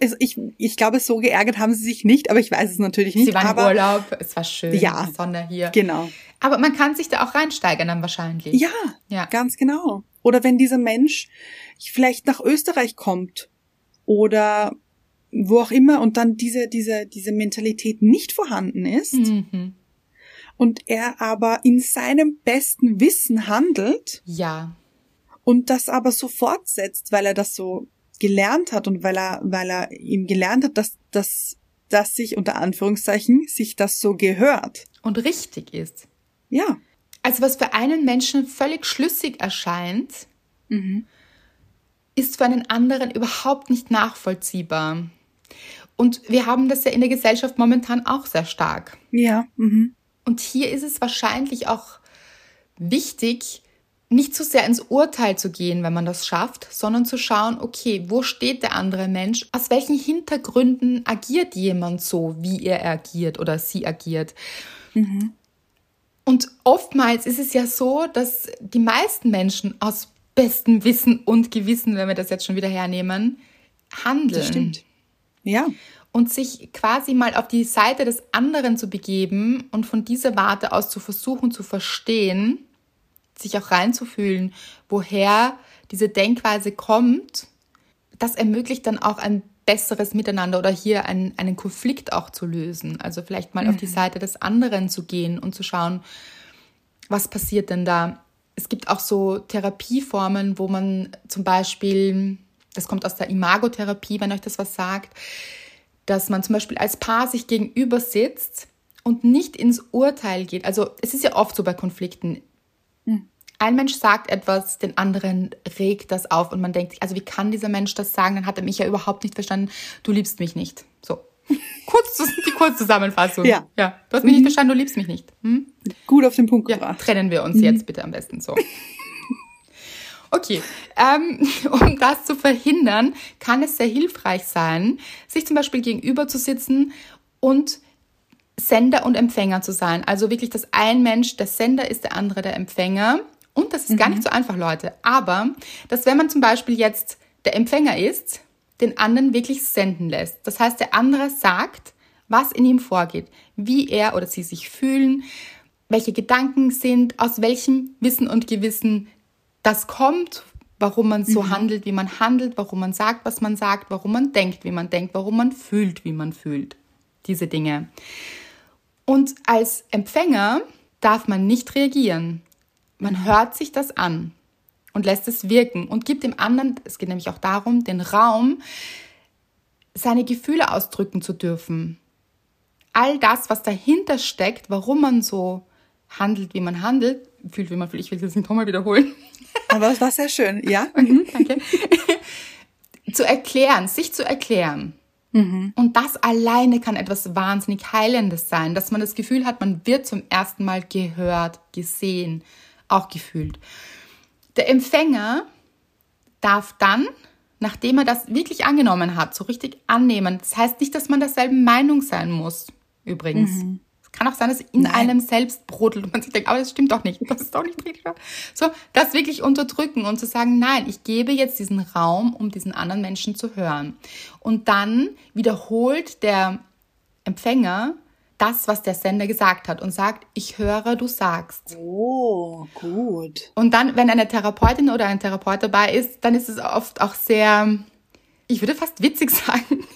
Also ich, ich glaube, so geärgert haben sie sich nicht, aber ich weiß es natürlich nicht. Sie waren aber, im Urlaub, es war schön, Ja. die Sonne hier. Genau. Aber man kann sich da auch reinsteigern dann wahrscheinlich. Ja, Ja. ganz genau. Oder wenn dieser Mensch vielleicht nach Österreich kommt oder wo auch immer und dann diese, diese, diese Mentalität nicht vorhanden ist Mhm. und er aber in seinem besten Wissen handelt Ja. und das aber so fortsetzt, weil er das so gelernt hat und weil er, weil er ihm gelernt hat, dass, dass, dass sich unter Anführungszeichen sich das so gehört. Und richtig ist. Ja. Also was für einen Menschen völlig schlüssig erscheint, ist für einen anderen überhaupt nicht nachvollziehbar. Und wir haben das ja in der Gesellschaft momentan auch sehr stark. Ja. Mhm. Und hier ist es wahrscheinlich auch wichtig, nicht zu sehr ins Urteil zu gehen, wenn man das schafft, sondern zu schauen, okay, wo steht der andere Mensch? Aus welchen Hintergründen agiert jemand so, wie er agiert oder sie agiert? Und oftmals ist es ja so, dass die meisten Menschen aus bestem Wissen und Gewissen, wenn wir das jetzt schon wieder hernehmen, handeln Das stimmt. Ja. und sich quasi mal auf die Seite des anderen zu begeben und von dieser Warte aus zu versuchen zu verstehen, sich auch reinzufühlen, woher diese Denkweise kommt, das ermöglicht dann auch ein besseres Miteinander oder hier einen, einen Konflikt auch zu lösen. Also vielleicht mal auf die Seite des anderen zu gehen und zu schauen, was passiert denn da? Es gibt auch so Therapieformen, wo man zum Beispiel, das kommt aus der Imagotherapie, wenn euch das was sagt, dass man zum Beispiel als Paar sich gegenüber sitzt und nicht ins Urteil geht. Also es ist ja oft so bei Konflikten. Ein Mensch sagt etwas, den anderen regt das auf und man denkt sich, also wie kann dieser Mensch das sagen? Dann hat er mich ja überhaupt nicht verstanden. Du liebst mich nicht. So. Kurz, die Kurzzusammenfassung. Ja. ja. Du hast mich nicht verstanden, du liebst mich nicht. Hm? Gut auf den Punkt Ja, gebracht. trennen wir uns jetzt bitte am besten so. Okay, ähm, um das zu verhindern, kann es sehr hilfreich sein, sich zum Beispiel gegenüber zu sitzen und Sender und Empfänger zu sein. Also wirklich, dass ein Mensch der Sender ist, der andere der Empfänger Und das ist gar nicht so einfach, Leute. Aber, dass wenn man zum Beispiel jetzt der Empfänger ist, den anderen wirklich senden lässt. Das heißt, der andere sagt, was in ihm vorgeht, wie er oder sie sich fühlen, welche Gedanken sind, aus welchem Wissen und Gewissen das kommt, warum man so mhm. handelt, wie man handelt, warum man sagt, was man sagt, warum man denkt, wie man denkt, warum man fühlt, wie man fühlt. Diese Dinge. Und als Empfänger darf man nicht reagieren. Man hört sich das an und lässt es wirken und gibt dem anderen, es geht nämlich auch darum, den Raum, seine Gefühle ausdrücken zu dürfen. All das, was dahinter steckt, warum man so handelt, wie man handelt, fühlt, wie man fühlt, ich will das nicht nochmal wiederholen. Aber es war sehr schön, ja. Mhm, danke. zu erklären, sich zu erklären. Mhm. Und das alleine kann etwas wahnsinnig Heilendes sein, dass man das Gefühl hat, man wird zum ersten Mal gehört, gesehen, auch gefühlt. Der Empfänger darf dann, nachdem er das wirklich angenommen hat, so richtig annehmen. Das heißt nicht, dass man derselben Meinung sein muss, übrigens. Mhm. Es kann auch sein, dass in Nein. einem selbst brodelt und man sich denkt, aber das stimmt doch nicht, das ist doch nicht richtig. So, das wirklich unterdrücken und zu sagen, nein, ich gebe jetzt diesen Raum, um diesen anderen Menschen zu hören. Und dann wiederholt der Empfänger das, was der Sender gesagt hat und sagt, ich höre, du sagst. Oh, gut. Und dann, wenn eine Therapeutin oder ein Therapeut dabei ist, dann ist es oft auch sehr, ich würde fast witzig sagen,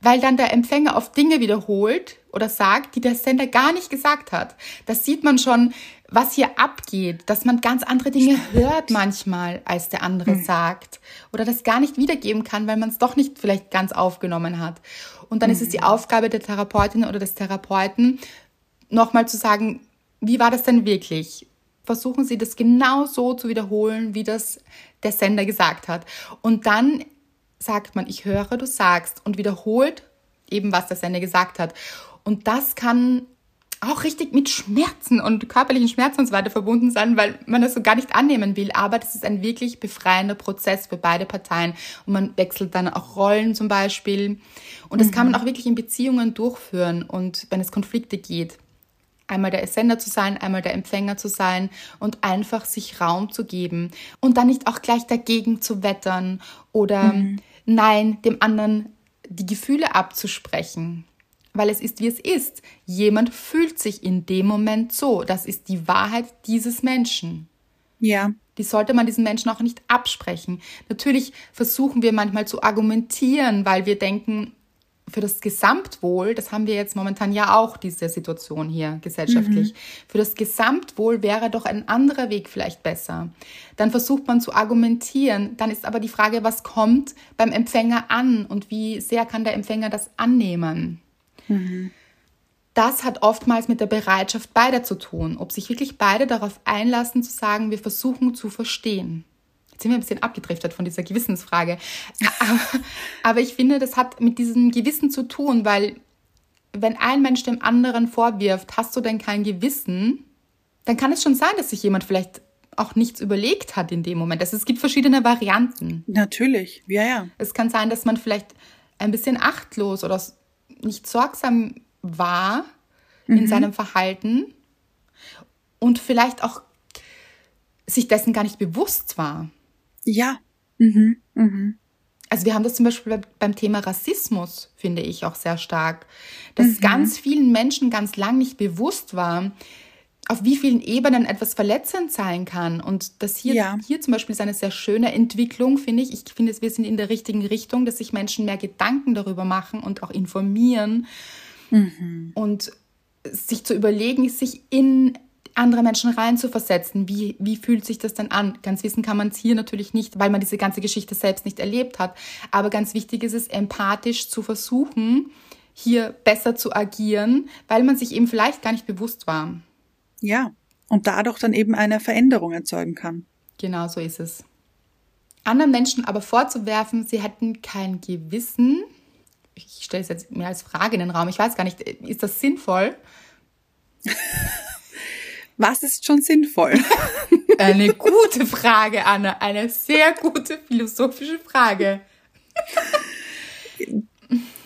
weil dann der Empfänger oft Dinge wiederholt oder sagt, die der Sender gar nicht gesagt hat. Das sieht man schon, was hier abgeht, dass man ganz andere Dinge hört manchmal, als der andere hm. sagt oder das gar nicht wiedergeben kann, weil man es doch nicht vielleicht ganz aufgenommen hat. Und dann mhm. ist es die mhm. Aufgabe der Therapeutin oder des Therapeuten, nochmal zu sagen, wie war das denn wirklich? Versuchen Sie das genau so zu wiederholen, wie das der Sender gesagt hat. Und dann sagt man, ich höre, du sagst und wiederholt eben, was der Sender gesagt hat. Und das kann auch richtig mit Schmerzen und körperlichen Schmerzen und so weiter verbunden sein, weil man das so gar nicht annehmen will. Aber das ist ein wirklich befreiender Prozess für beide Parteien. Und man wechselt dann auch Rollen zum Beispiel. Und das mhm. kann man auch wirklich in Beziehungen durchführen und wenn es Konflikte geht. Einmal der Sender zu sein, einmal der Empfänger zu sein und einfach sich Raum zu geben und dann nicht auch gleich dagegen zu wettern oder mhm. nein, dem anderen die Gefühle abzusprechen weil es ist, wie es ist. Jemand fühlt sich in dem Moment so. Das ist die Wahrheit dieses Menschen. Ja. Die sollte man diesen Menschen auch nicht absprechen. Natürlich versuchen wir manchmal zu argumentieren, weil wir denken, für das Gesamtwohl, das haben wir jetzt momentan ja auch, diese Situation hier gesellschaftlich, mhm. für das Gesamtwohl wäre doch ein anderer Weg vielleicht besser. Dann versucht man zu argumentieren, dann ist aber die Frage, was kommt beim Empfänger an und wie sehr kann der Empfänger das annehmen? Das hat oftmals mit der Bereitschaft beider zu tun, ob sich wirklich beide darauf einlassen zu sagen, wir versuchen zu verstehen. Jetzt sind wir ein bisschen abgedriftet von dieser Gewissensfrage. Aber, aber ich finde, das hat mit diesem Gewissen zu tun, weil wenn ein Mensch dem anderen vorwirft, hast du denn kein Gewissen, dann kann es schon sein, dass sich jemand vielleicht auch nichts überlegt hat in dem Moment. Also es gibt verschiedene Varianten. Natürlich, ja, ja. Es kann sein, dass man vielleicht ein bisschen achtlos oder nicht sorgsam war mhm. in seinem Verhalten und vielleicht auch sich dessen gar nicht bewusst war. Ja. Mhm. Mhm. Also wir haben das zum Beispiel beim Thema Rassismus, finde ich, auch sehr stark, dass mhm. ganz vielen Menschen ganz lang nicht bewusst war, auf wie vielen Ebenen etwas verletzend sein kann. Und das hier, ja. hier zum Beispiel ist eine sehr schöne Entwicklung, finde ich. Ich finde, wir sind in der richtigen Richtung, dass sich Menschen mehr Gedanken darüber machen und auch informieren. Mhm. Und sich zu überlegen, sich in andere Menschen reinzuversetzen. Wie, wie fühlt sich das denn an? Ganz wissen kann man es hier natürlich nicht, weil man diese ganze Geschichte selbst nicht erlebt hat. Aber ganz wichtig ist es, empathisch zu versuchen, hier besser zu agieren, weil man sich eben vielleicht gar nicht bewusst war. Ja, und dadurch dann eben eine Veränderung erzeugen kann. Genau so ist es. Anderen Menschen aber vorzuwerfen, sie hätten kein Gewissen, ich stelle es jetzt mehr als Frage in den Raum, ich weiß gar nicht, ist das sinnvoll? Was ist schon sinnvoll? Eine gute Frage, Anna, eine sehr gute philosophische Frage.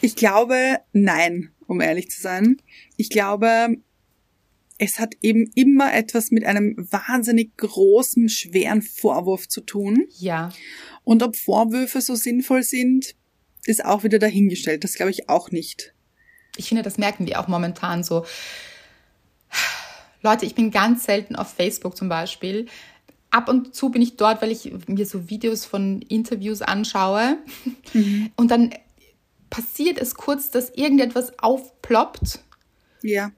Ich glaube, nein, um ehrlich zu sein. Ich glaube, es hat eben immer etwas mit einem wahnsinnig großen, schweren Vorwurf zu tun. Ja. Und ob Vorwürfe so sinnvoll sind, ist auch wieder dahingestellt. Das glaube ich auch nicht. Ich finde, das merken wir auch momentan so. Leute, ich bin ganz selten auf Facebook zum Beispiel. Ab und zu bin ich dort, weil ich mir so Videos von Interviews anschaue. Mhm. Und dann passiert es kurz, dass irgendetwas aufploppt. Ja.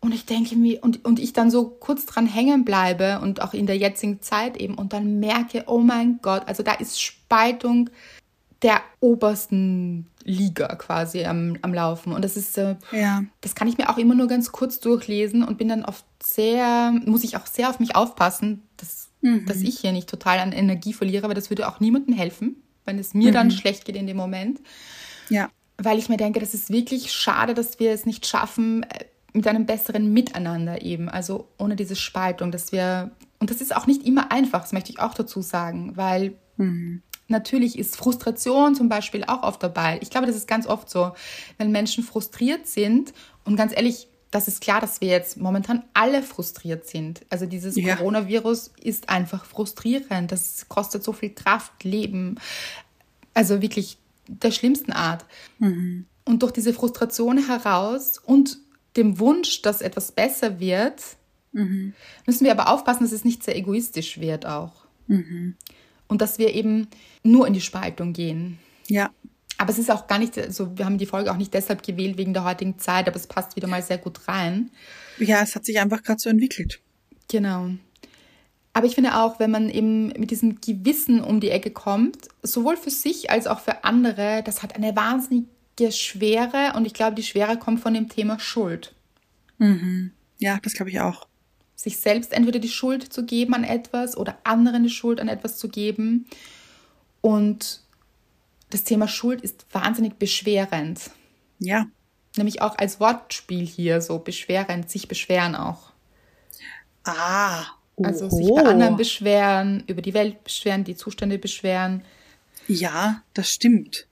Und ich denke mir, und, und ich dann so kurz dran hängen bleibe und auch in der jetzigen Zeit eben und dann merke, oh mein Gott, also da ist Spaltung der obersten Liga quasi am, am Laufen. Und das ist, äh, ja. das kann ich mir auch immer nur ganz kurz durchlesen und bin dann oft sehr, muss ich auch sehr auf mich aufpassen, dass, mhm. dass ich hier nicht total an Energie verliere, aber das würde auch niemandem helfen, wenn es mir mhm. dann schlecht geht in dem Moment. Ja. Weil ich mir denke, das ist wirklich schade, dass wir es nicht schaffen, äh, mit einem besseren Miteinander eben, also ohne diese Spaltung, dass wir, und das ist auch nicht immer einfach, das möchte ich auch dazu sagen, weil mhm. natürlich ist Frustration zum Beispiel auch oft dabei. Ich glaube, das ist ganz oft so, wenn Menschen frustriert sind und ganz ehrlich, das ist klar, dass wir jetzt momentan alle frustriert sind. Also dieses ja. Coronavirus ist einfach frustrierend. Das kostet so viel Kraft, Leben. Also wirklich der schlimmsten Art. Mhm. Und durch diese Frustration heraus und dem Wunsch, dass etwas besser wird, mhm. müssen wir aber aufpassen, dass es nicht sehr egoistisch wird auch. Mhm. Und dass wir eben nur in die Spaltung gehen. Ja. Aber es ist auch gar nicht, so also wir haben die Folge auch nicht deshalb gewählt wegen der heutigen Zeit, aber es passt wieder mal sehr gut rein. Ja, es hat sich einfach gerade so entwickelt. Genau. Aber ich finde auch, wenn man eben mit diesem Gewissen um die Ecke kommt, sowohl für sich als auch für andere, das hat eine wahnsinnige Schwere und ich glaube, die Schwere kommt von dem Thema Schuld. Mhm. Ja, das glaube ich auch. Sich selbst entweder die Schuld zu geben an etwas oder anderen die Schuld an etwas zu geben. Und das Thema Schuld ist wahnsinnig beschwerend. Ja. Nämlich auch als Wortspiel hier so beschwerend, sich beschweren auch. Ah, also sich bei anderen beschweren, über die Welt beschweren, die Zustände beschweren. Ja, das stimmt.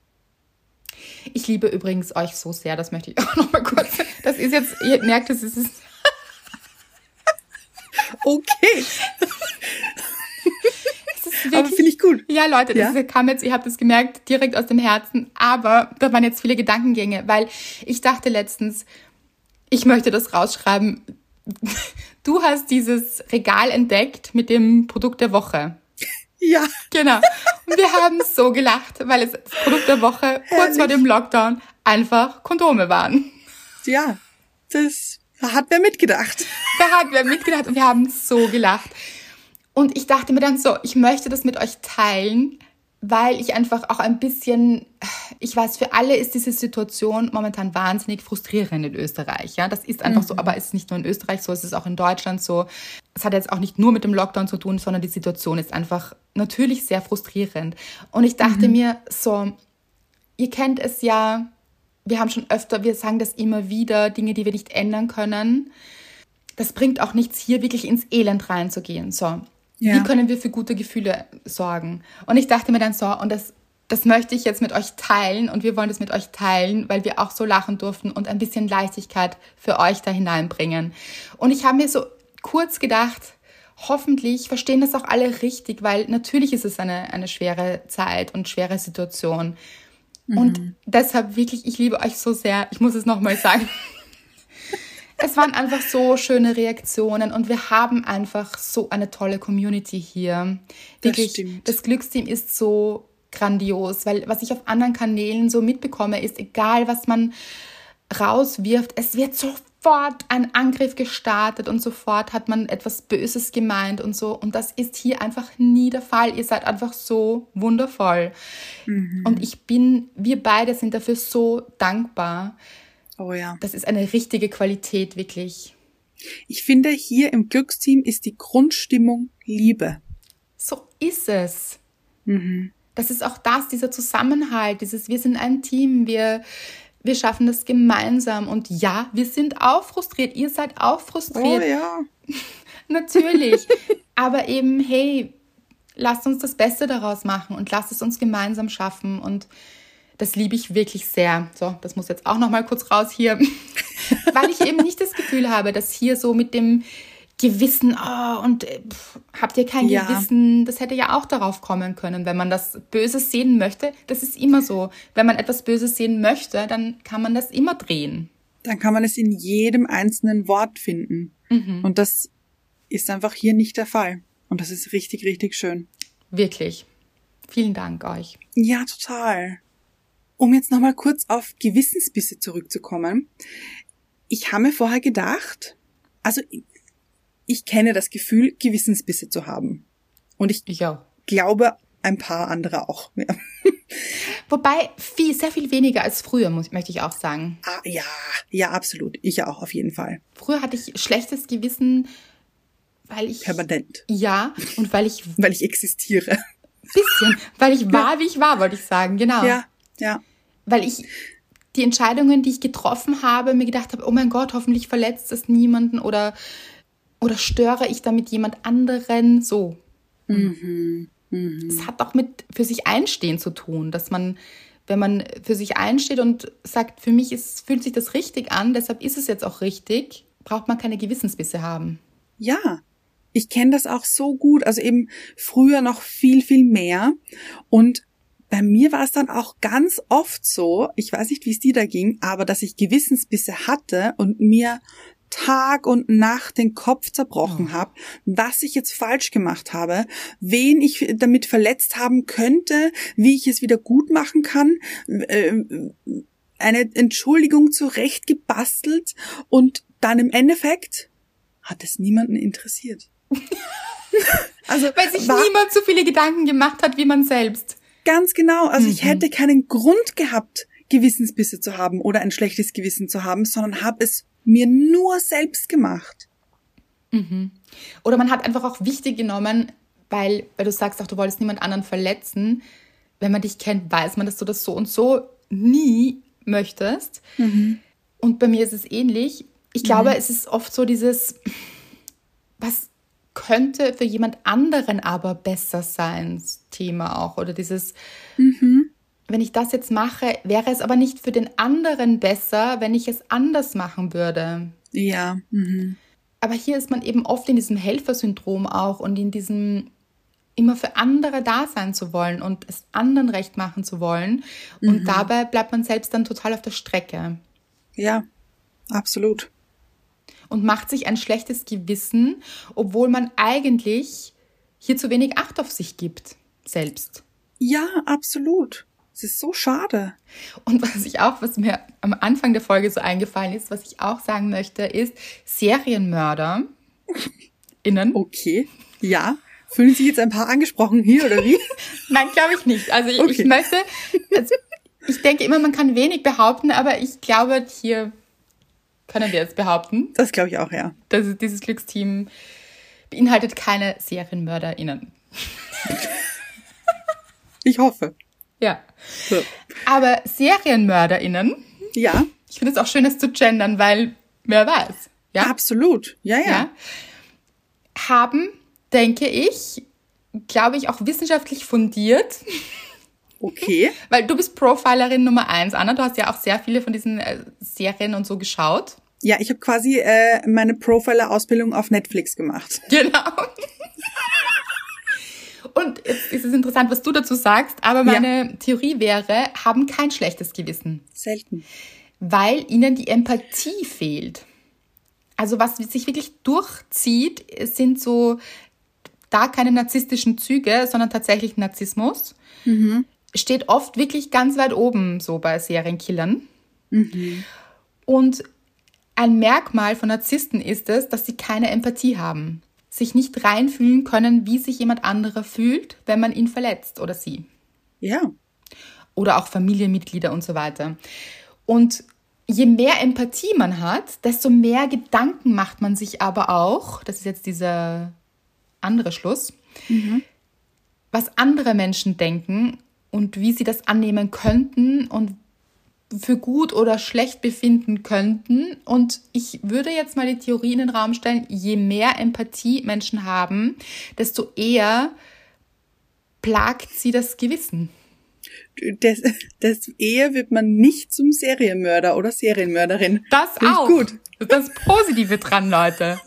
Ich liebe übrigens euch so sehr, das möchte ich auch noch mal kurz. Das ist jetzt, ihr merkt, es ist. okay. Wirklich, aber finde ich gut. Ja, Leute, das ja? kam jetzt, ihr habt es gemerkt, direkt aus dem Herzen. Aber da waren jetzt viele Gedankengänge, weil ich dachte letztens, ich möchte das rausschreiben. Du hast dieses Regal entdeckt mit dem Produkt der Woche. Ja. Genau. Und wir haben so gelacht, weil es das Produkt der Woche Herrlich. kurz vor dem Lockdown einfach Kondome waren. Ja, das hat wer mitgedacht. Da hat wer mitgedacht und wir haben so gelacht. Und ich dachte mir dann so, ich möchte das mit euch teilen, weil ich einfach auch ein bisschen, ich weiß, für alle ist diese Situation momentan wahnsinnig frustrierend in Österreich. Ja, das ist einfach mhm. so, aber es ist nicht nur in Österreich so, es ist auch in Deutschland so. Es hat jetzt auch nicht nur mit dem Lockdown zu tun, sondern die Situation ist einfach natürlich sehr frustrierend. Und ich dachte mhm. mir so, ihr kennt es ja, wir haben schon öfter, wir sagen das immer wieder, Dinge, die wir nicht ändern können. Das bringt auch nichts, hier wirklich ins Elend reinzugehen. So, ja. Wie können wir für gute Gefühle sorgen? Und ich dachte mir dann so, und das, das möchte ich jetzt mit euch teilen und wir wollen das mit euch teilen, weil wir auch so lachen durften und ein bisschen Leichtigkeit für euch da hineinbringen. Und ich habe mir so kurz gedacht, hoffentlich verstehen das auch alle richtig, weil natürlich ist es eine, eine schwere Zeit und schwere Situation. Mhm. Und deshalb wirklich, ich liebe euch so sehr. Ich muss es nochmal sagen. Es waren einfach so schöne Reaktionen und wir haben einfach so eine tolle Community hier. Wirklich, das, das Glücksteam ist so grandios, weil was ich auf anderen Kanälen so mitbekomme, ist egal, was man rauswirft, es wird sofort ein Angriff gestartet und sofort hat man etwas Böses gemeint und so. Und das ist hier einfach nie der Fall. Ihr seid einfach so wundervoll. Mhm. Und ich bin, wir beide sind dafür so dankbar. Oh ja. Das ist eine richtige Qualität, wirklich. Ich finde, hier im Glücksteam ist die Grundstimmung Liebe. So ist es. Mhm. Das ist auch das, dieser Zusammenhalt, dieses Wir sind ein Team, wir, wir schaffen das gemeinsam. Und ja, wir sind auch frustriert. Ihr seid auch frustriert. Oh ja. Natürlich. Aber eben, hey, lasst uns das Beste daraus machen und lasst es uns gemeinsam schaffen. Und das liebe ich wirklich sehr. So, das muss jetzt auch noch mal kurz raus hier. weil ich eben nicht das Gefühl habe, dass hier so mit dem Gewissen, oh, und äh, pff, habt ihr kein Ja. Gewissen, das hätte ja auch darauf kommen können, wenn man das Böses sehen möchte. Das ist immer so. Wenn man etwas Böses sehen möchte, dann kann man das immer drehen. Dann kann man es in jedem einzelnen Wort finden. Und das ist einfach hier nicht der Fall. Und das ist richtig, richtig schön. Wirklich. Vielen Dank euch. Ja, total. Um jetzt nochmal kurz auf Gewissensbisse zurückzukommen. Ich habe mir vorher gedacht, also ich, kenne das Gefühl, Gewissensbisse zu haben. Und ich Ich glaube, ein paar andere auch. Ja, Wobei viel, sehr viel weniger als früher, muss, möchte ich auch sagen. ah, ja, ja, absolut. Ich auch, auf jeden Fall. Früher hatte ich schlechtes Gewissen, weil ich. Permanent. Ja, und weil ich Weil ich existiere. bisschen, weil ich war, wie ich war, wollte ich sagen, genau. Ja, ja. Weil ich die Entscheidungen, die ich getroffen habe, mir gedacht habe, oh mein Gott, hoffentlich verletzt es niemanden oder, oder störe ich damit jemand anderen so. Es hat auch mit für sich einstehen zu tun, dass man, wenn man für sich einsteht und sagt, für mich ist, fühlt sich das richtig an, deshalb ist es jetzt auch richtig, braucht man keine Gewissensbisse haben. Ja, ich kenne das auch so gut, also eben früher noch viel, viel mehr. Und bei mir war es dann auch ganz oft so, ich weiß nicht, wie es dir da ging, aber dass ich Gewissensbisse hatte und mir Tag und Nacht den Kopf zerbrochen habe, was ich jetzt falsch gemacht habe, wen ich damit verletzt haben könnte, wie ich es wieder gut machen kann, äh, eine Entschuldigung zurecht gebastelt und dann im Endeffekt hat es niemanden interessiert. also Weil sich war niemand so viele Gedanken gemacht hat wie man selbst. ganz genau, also ich hätte keinen Grund gehabt, Gewissensbisse zu haben oder ein schlechtes Gewissen zu haben, sondern habe es mir nur selbst gemacht. Oder man hat einfach auch wichtig genommen, weil, weil du sagst auch, du wolltest niemand anderen verletzen. Wenn man dich kennt, weiß man, dass du das so und so nie möchtest. Und bei mir ist es ähnlich. Ich glaube, es ist oft so dieses, was könnte für jemand anderen aber besser sein, Thema auch. Oder dieses, wenn ich das jetzt mache, wäre es aber nicht für den anderen besser, wenn ich es anders machen würde. Ja, mhm. Aber hier ist man eben oft in diesem Helfersyndrom auch und in diesem immer für andere da sein zu wollen und es anderen recht machen zu wollen. Und dabei bleibt man selbst dann total auf der Strecke ja, absolut. und macht sich ein schlechtes Gewissen, obwohl man eigentlich hier zu wenig Acht auf sich gibt, selbst. Ja, absolut. Es ist so schade. Und was ich auch, was mir am Anfang der Folge so eingefallen ist, was ich auch sagen möchte, ist Serienmörder innen. Okay. Ja. Fühlen sich jetzt ein paar angesprochen hier oder wie? Nein, glaube ich nicht. Also ich, Okay. ich möchte, also ich denke immer, man kann wenig behaupten, aber ich glaube, hier können wir jetzt behaupten, Das glaube ich auch, ja. dass dieses Glücksteam beinhaltet keine SerienmörderInnen. Ich hoffe. Ja. So. Aber SerienmörderInnen, Ja, ich finde es auch schön, es zu gendern, weil wer weiß. Ja. absolut. Ja, ja. ja, haben, denke ich, glaube ich, auch wissenschaftlich fundiert, Okay. weil du bist Profilerin Nummer eins, Anna, du hast ja auch sehr viele von diesen äh, Serien und so geschaut. Ja, ich habe quasi äh, meine Profiler-Ausbildung auf Netflix gemacht. Genau. Und jetzt ist es interessant, was du dazu sagst, aber meine Theorie wäre, haben kein schlechtes Gewissen, Selten. weil ihnen die Empathie fehlt. Also was sich wirklich durchzieht, sind so da keine narzisstischen Züge, sondern tatsächlich Narzissmus. Steht oft wirklich ganz weit oben so bei Serienkillern. Und ein Merkmal von Narzissten ist es, dass sie keine Empathie haben, sich nicht reinfühlen können, wie sich jemand anderer fühlt, wenn man ihn verletzt oder sie Ja. oder auch Familienmitglieder und so weiter. Und je mehr Empathie man hat, desto mehr Gedanken macht man sich aber auch, das ist jetzt dieser andere Schluss, was andere Menschen denken und wie sie das annehmen könnten und für gut oder schlecht befinden könnten. Und ich würde jetzt mal die Theorie in den Raum stellen, je mehr Empathie Menschen haben, desto eher plagt sie das Gewissen. des, des Ehe wird man nicht zum Serienmörder oder Serienmörderin. Das Finde auch. gut. Das Positive dran, Leute.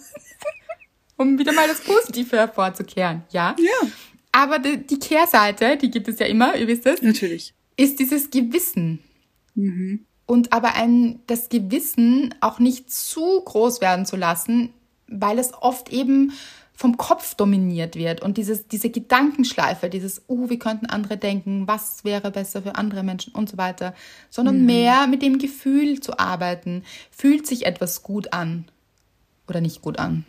Um wieder mal das Positive hervorzukehren, ja? Ja, Aber die, die Kehrseite, die gibt es ja immer, ihr wisst es, natürlich. ist dieses Gewissen. Mhm. Und aber ein, das Gewissen auch nicht zu groß werden zu lassen, weil es oft eben vom Kopf dominiert wird und dieses, diese Gedankenschleife, dieses, uh, wie könnten andere denken, was wäre besser für andere Menschen und so weiter, sondern mehr mit dem Gefühl zu arbeiten. Fühlt sich etwas gut an oder nicht gut an?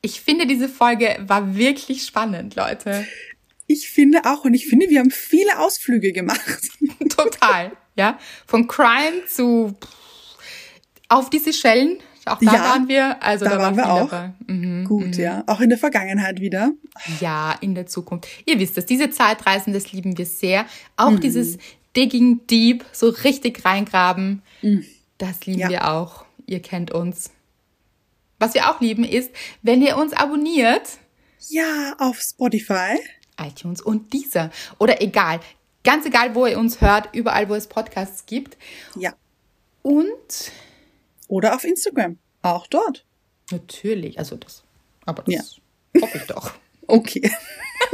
Ich finde, diese Folge war wirklich spannend, Leute. Ich finde auch, und ich finde, wir haben viele Ausflüge gemacht. Total, ja. Von Crime zu auf die Seychellen, auch da Ja, waren wir, also da da, waren war wir auch. dabei. Mhm. Gut, ja. Auch in der Vergangenheit wieder. Ja, in der Zukunft. Ihr wisst es, diese Zeitreisen, das lieben wir sehr. Auch Mhm. dieses Digging Deep, so richtig reingraben, das lieben Mhm. Ja. wir auch. Ihr kennt uns. Was wir auch lieben ist, wenn ihr uns abonniert, Ja, auf Spotify. iTunes und dieser oder egal, ganz egal, wo ihr uns hört, überall, wo es Podcasts gibt. Ja. Und Oder auf Instagram. Auch dort. Natürlich, also das, aber das Ja. hoffe ich doch. Okay.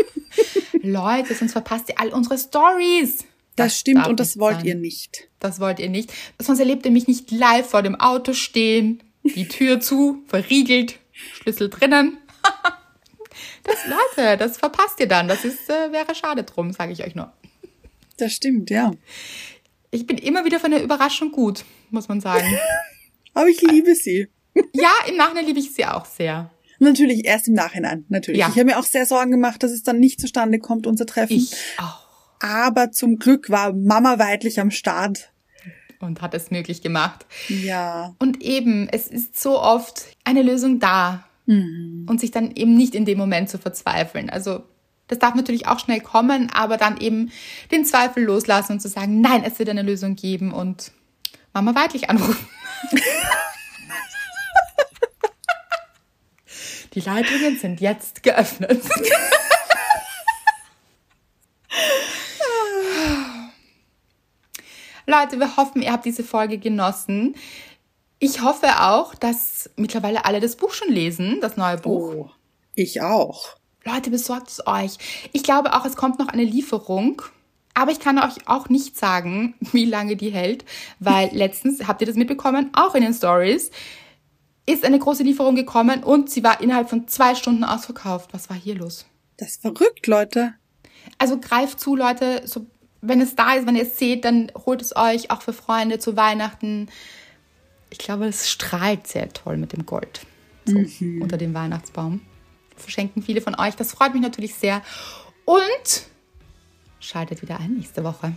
Leute, sonst verpasst ihr all unsere Stories. Das, stimmt darf und das wollt sein. ihr nicht. Das wollt ihr nicht. Sonst erlebt ihr mich nicht live vor dem Auto stehen, die Tür zu, verriegelt, Schlüssel drinnen. Das, Leute, das verpasst ihr dann. Das ist, äh, wäre schade drum, sage ich euch nur. Das stimmt, ja. Ich bin immer wieder von der Überraschung gut, muss man sagen. Aber ich liebe sie. Ja, im Nachhinein liebe ich sie auch sehr. Natürlich erst im Nachhinein, natürlich. Ja. Ich habe mir auch sehr Sorgen gemacht, dass es dann nicht zustande kommt, unser Treffen. Ich auch. Aber zum Glück war Mama weidlich am Start. Und hat es möglich gemacht. Ja. Und eben, es ist so oft eine Lösung da. Und sich dann eben nicht in dem Moment zu verzweifeln. Also das darf natürlich auch schnell kommen, aber dann eben den Zweifel loslassen und zu sagen, nein, es wird eine Lösung geben und Mama Weidlich anrufen. Die Leitungen sind jetzt geöffnet. Leute, wir hoffen, ihr habt diese Folge genossen. Ich hoffe auch, dass mittlerweile alle das Buch schon lesen, das neue Buch. Oh, ich auch. Leute, besorgt es euch. Ich glaube auch, es kommt noch eine Lieferung. Aber ich kann euch auch nicht sagen, wie lange die hält, weil letztens, habt ihr das mitbekommen, auch in den Stories, ist eine große Lieferung gekommen und sie war innerhalb von zwei Stunden ausverkauft. Was war hier los? Das ist verrückt, Leute. Also greift zu, Leute. So, wenn es da ist, wenn ihr es seht, dann holt es euch auch für Freunde zu Weihnachten. Ich glaube, es strahlt sehr toll mit dem Gold. So, unter dem Weihnachtsbaum. Verschenken viele von euch. Das freut mich natürlich sehr. Und schaltet wieder ein nächste Woche.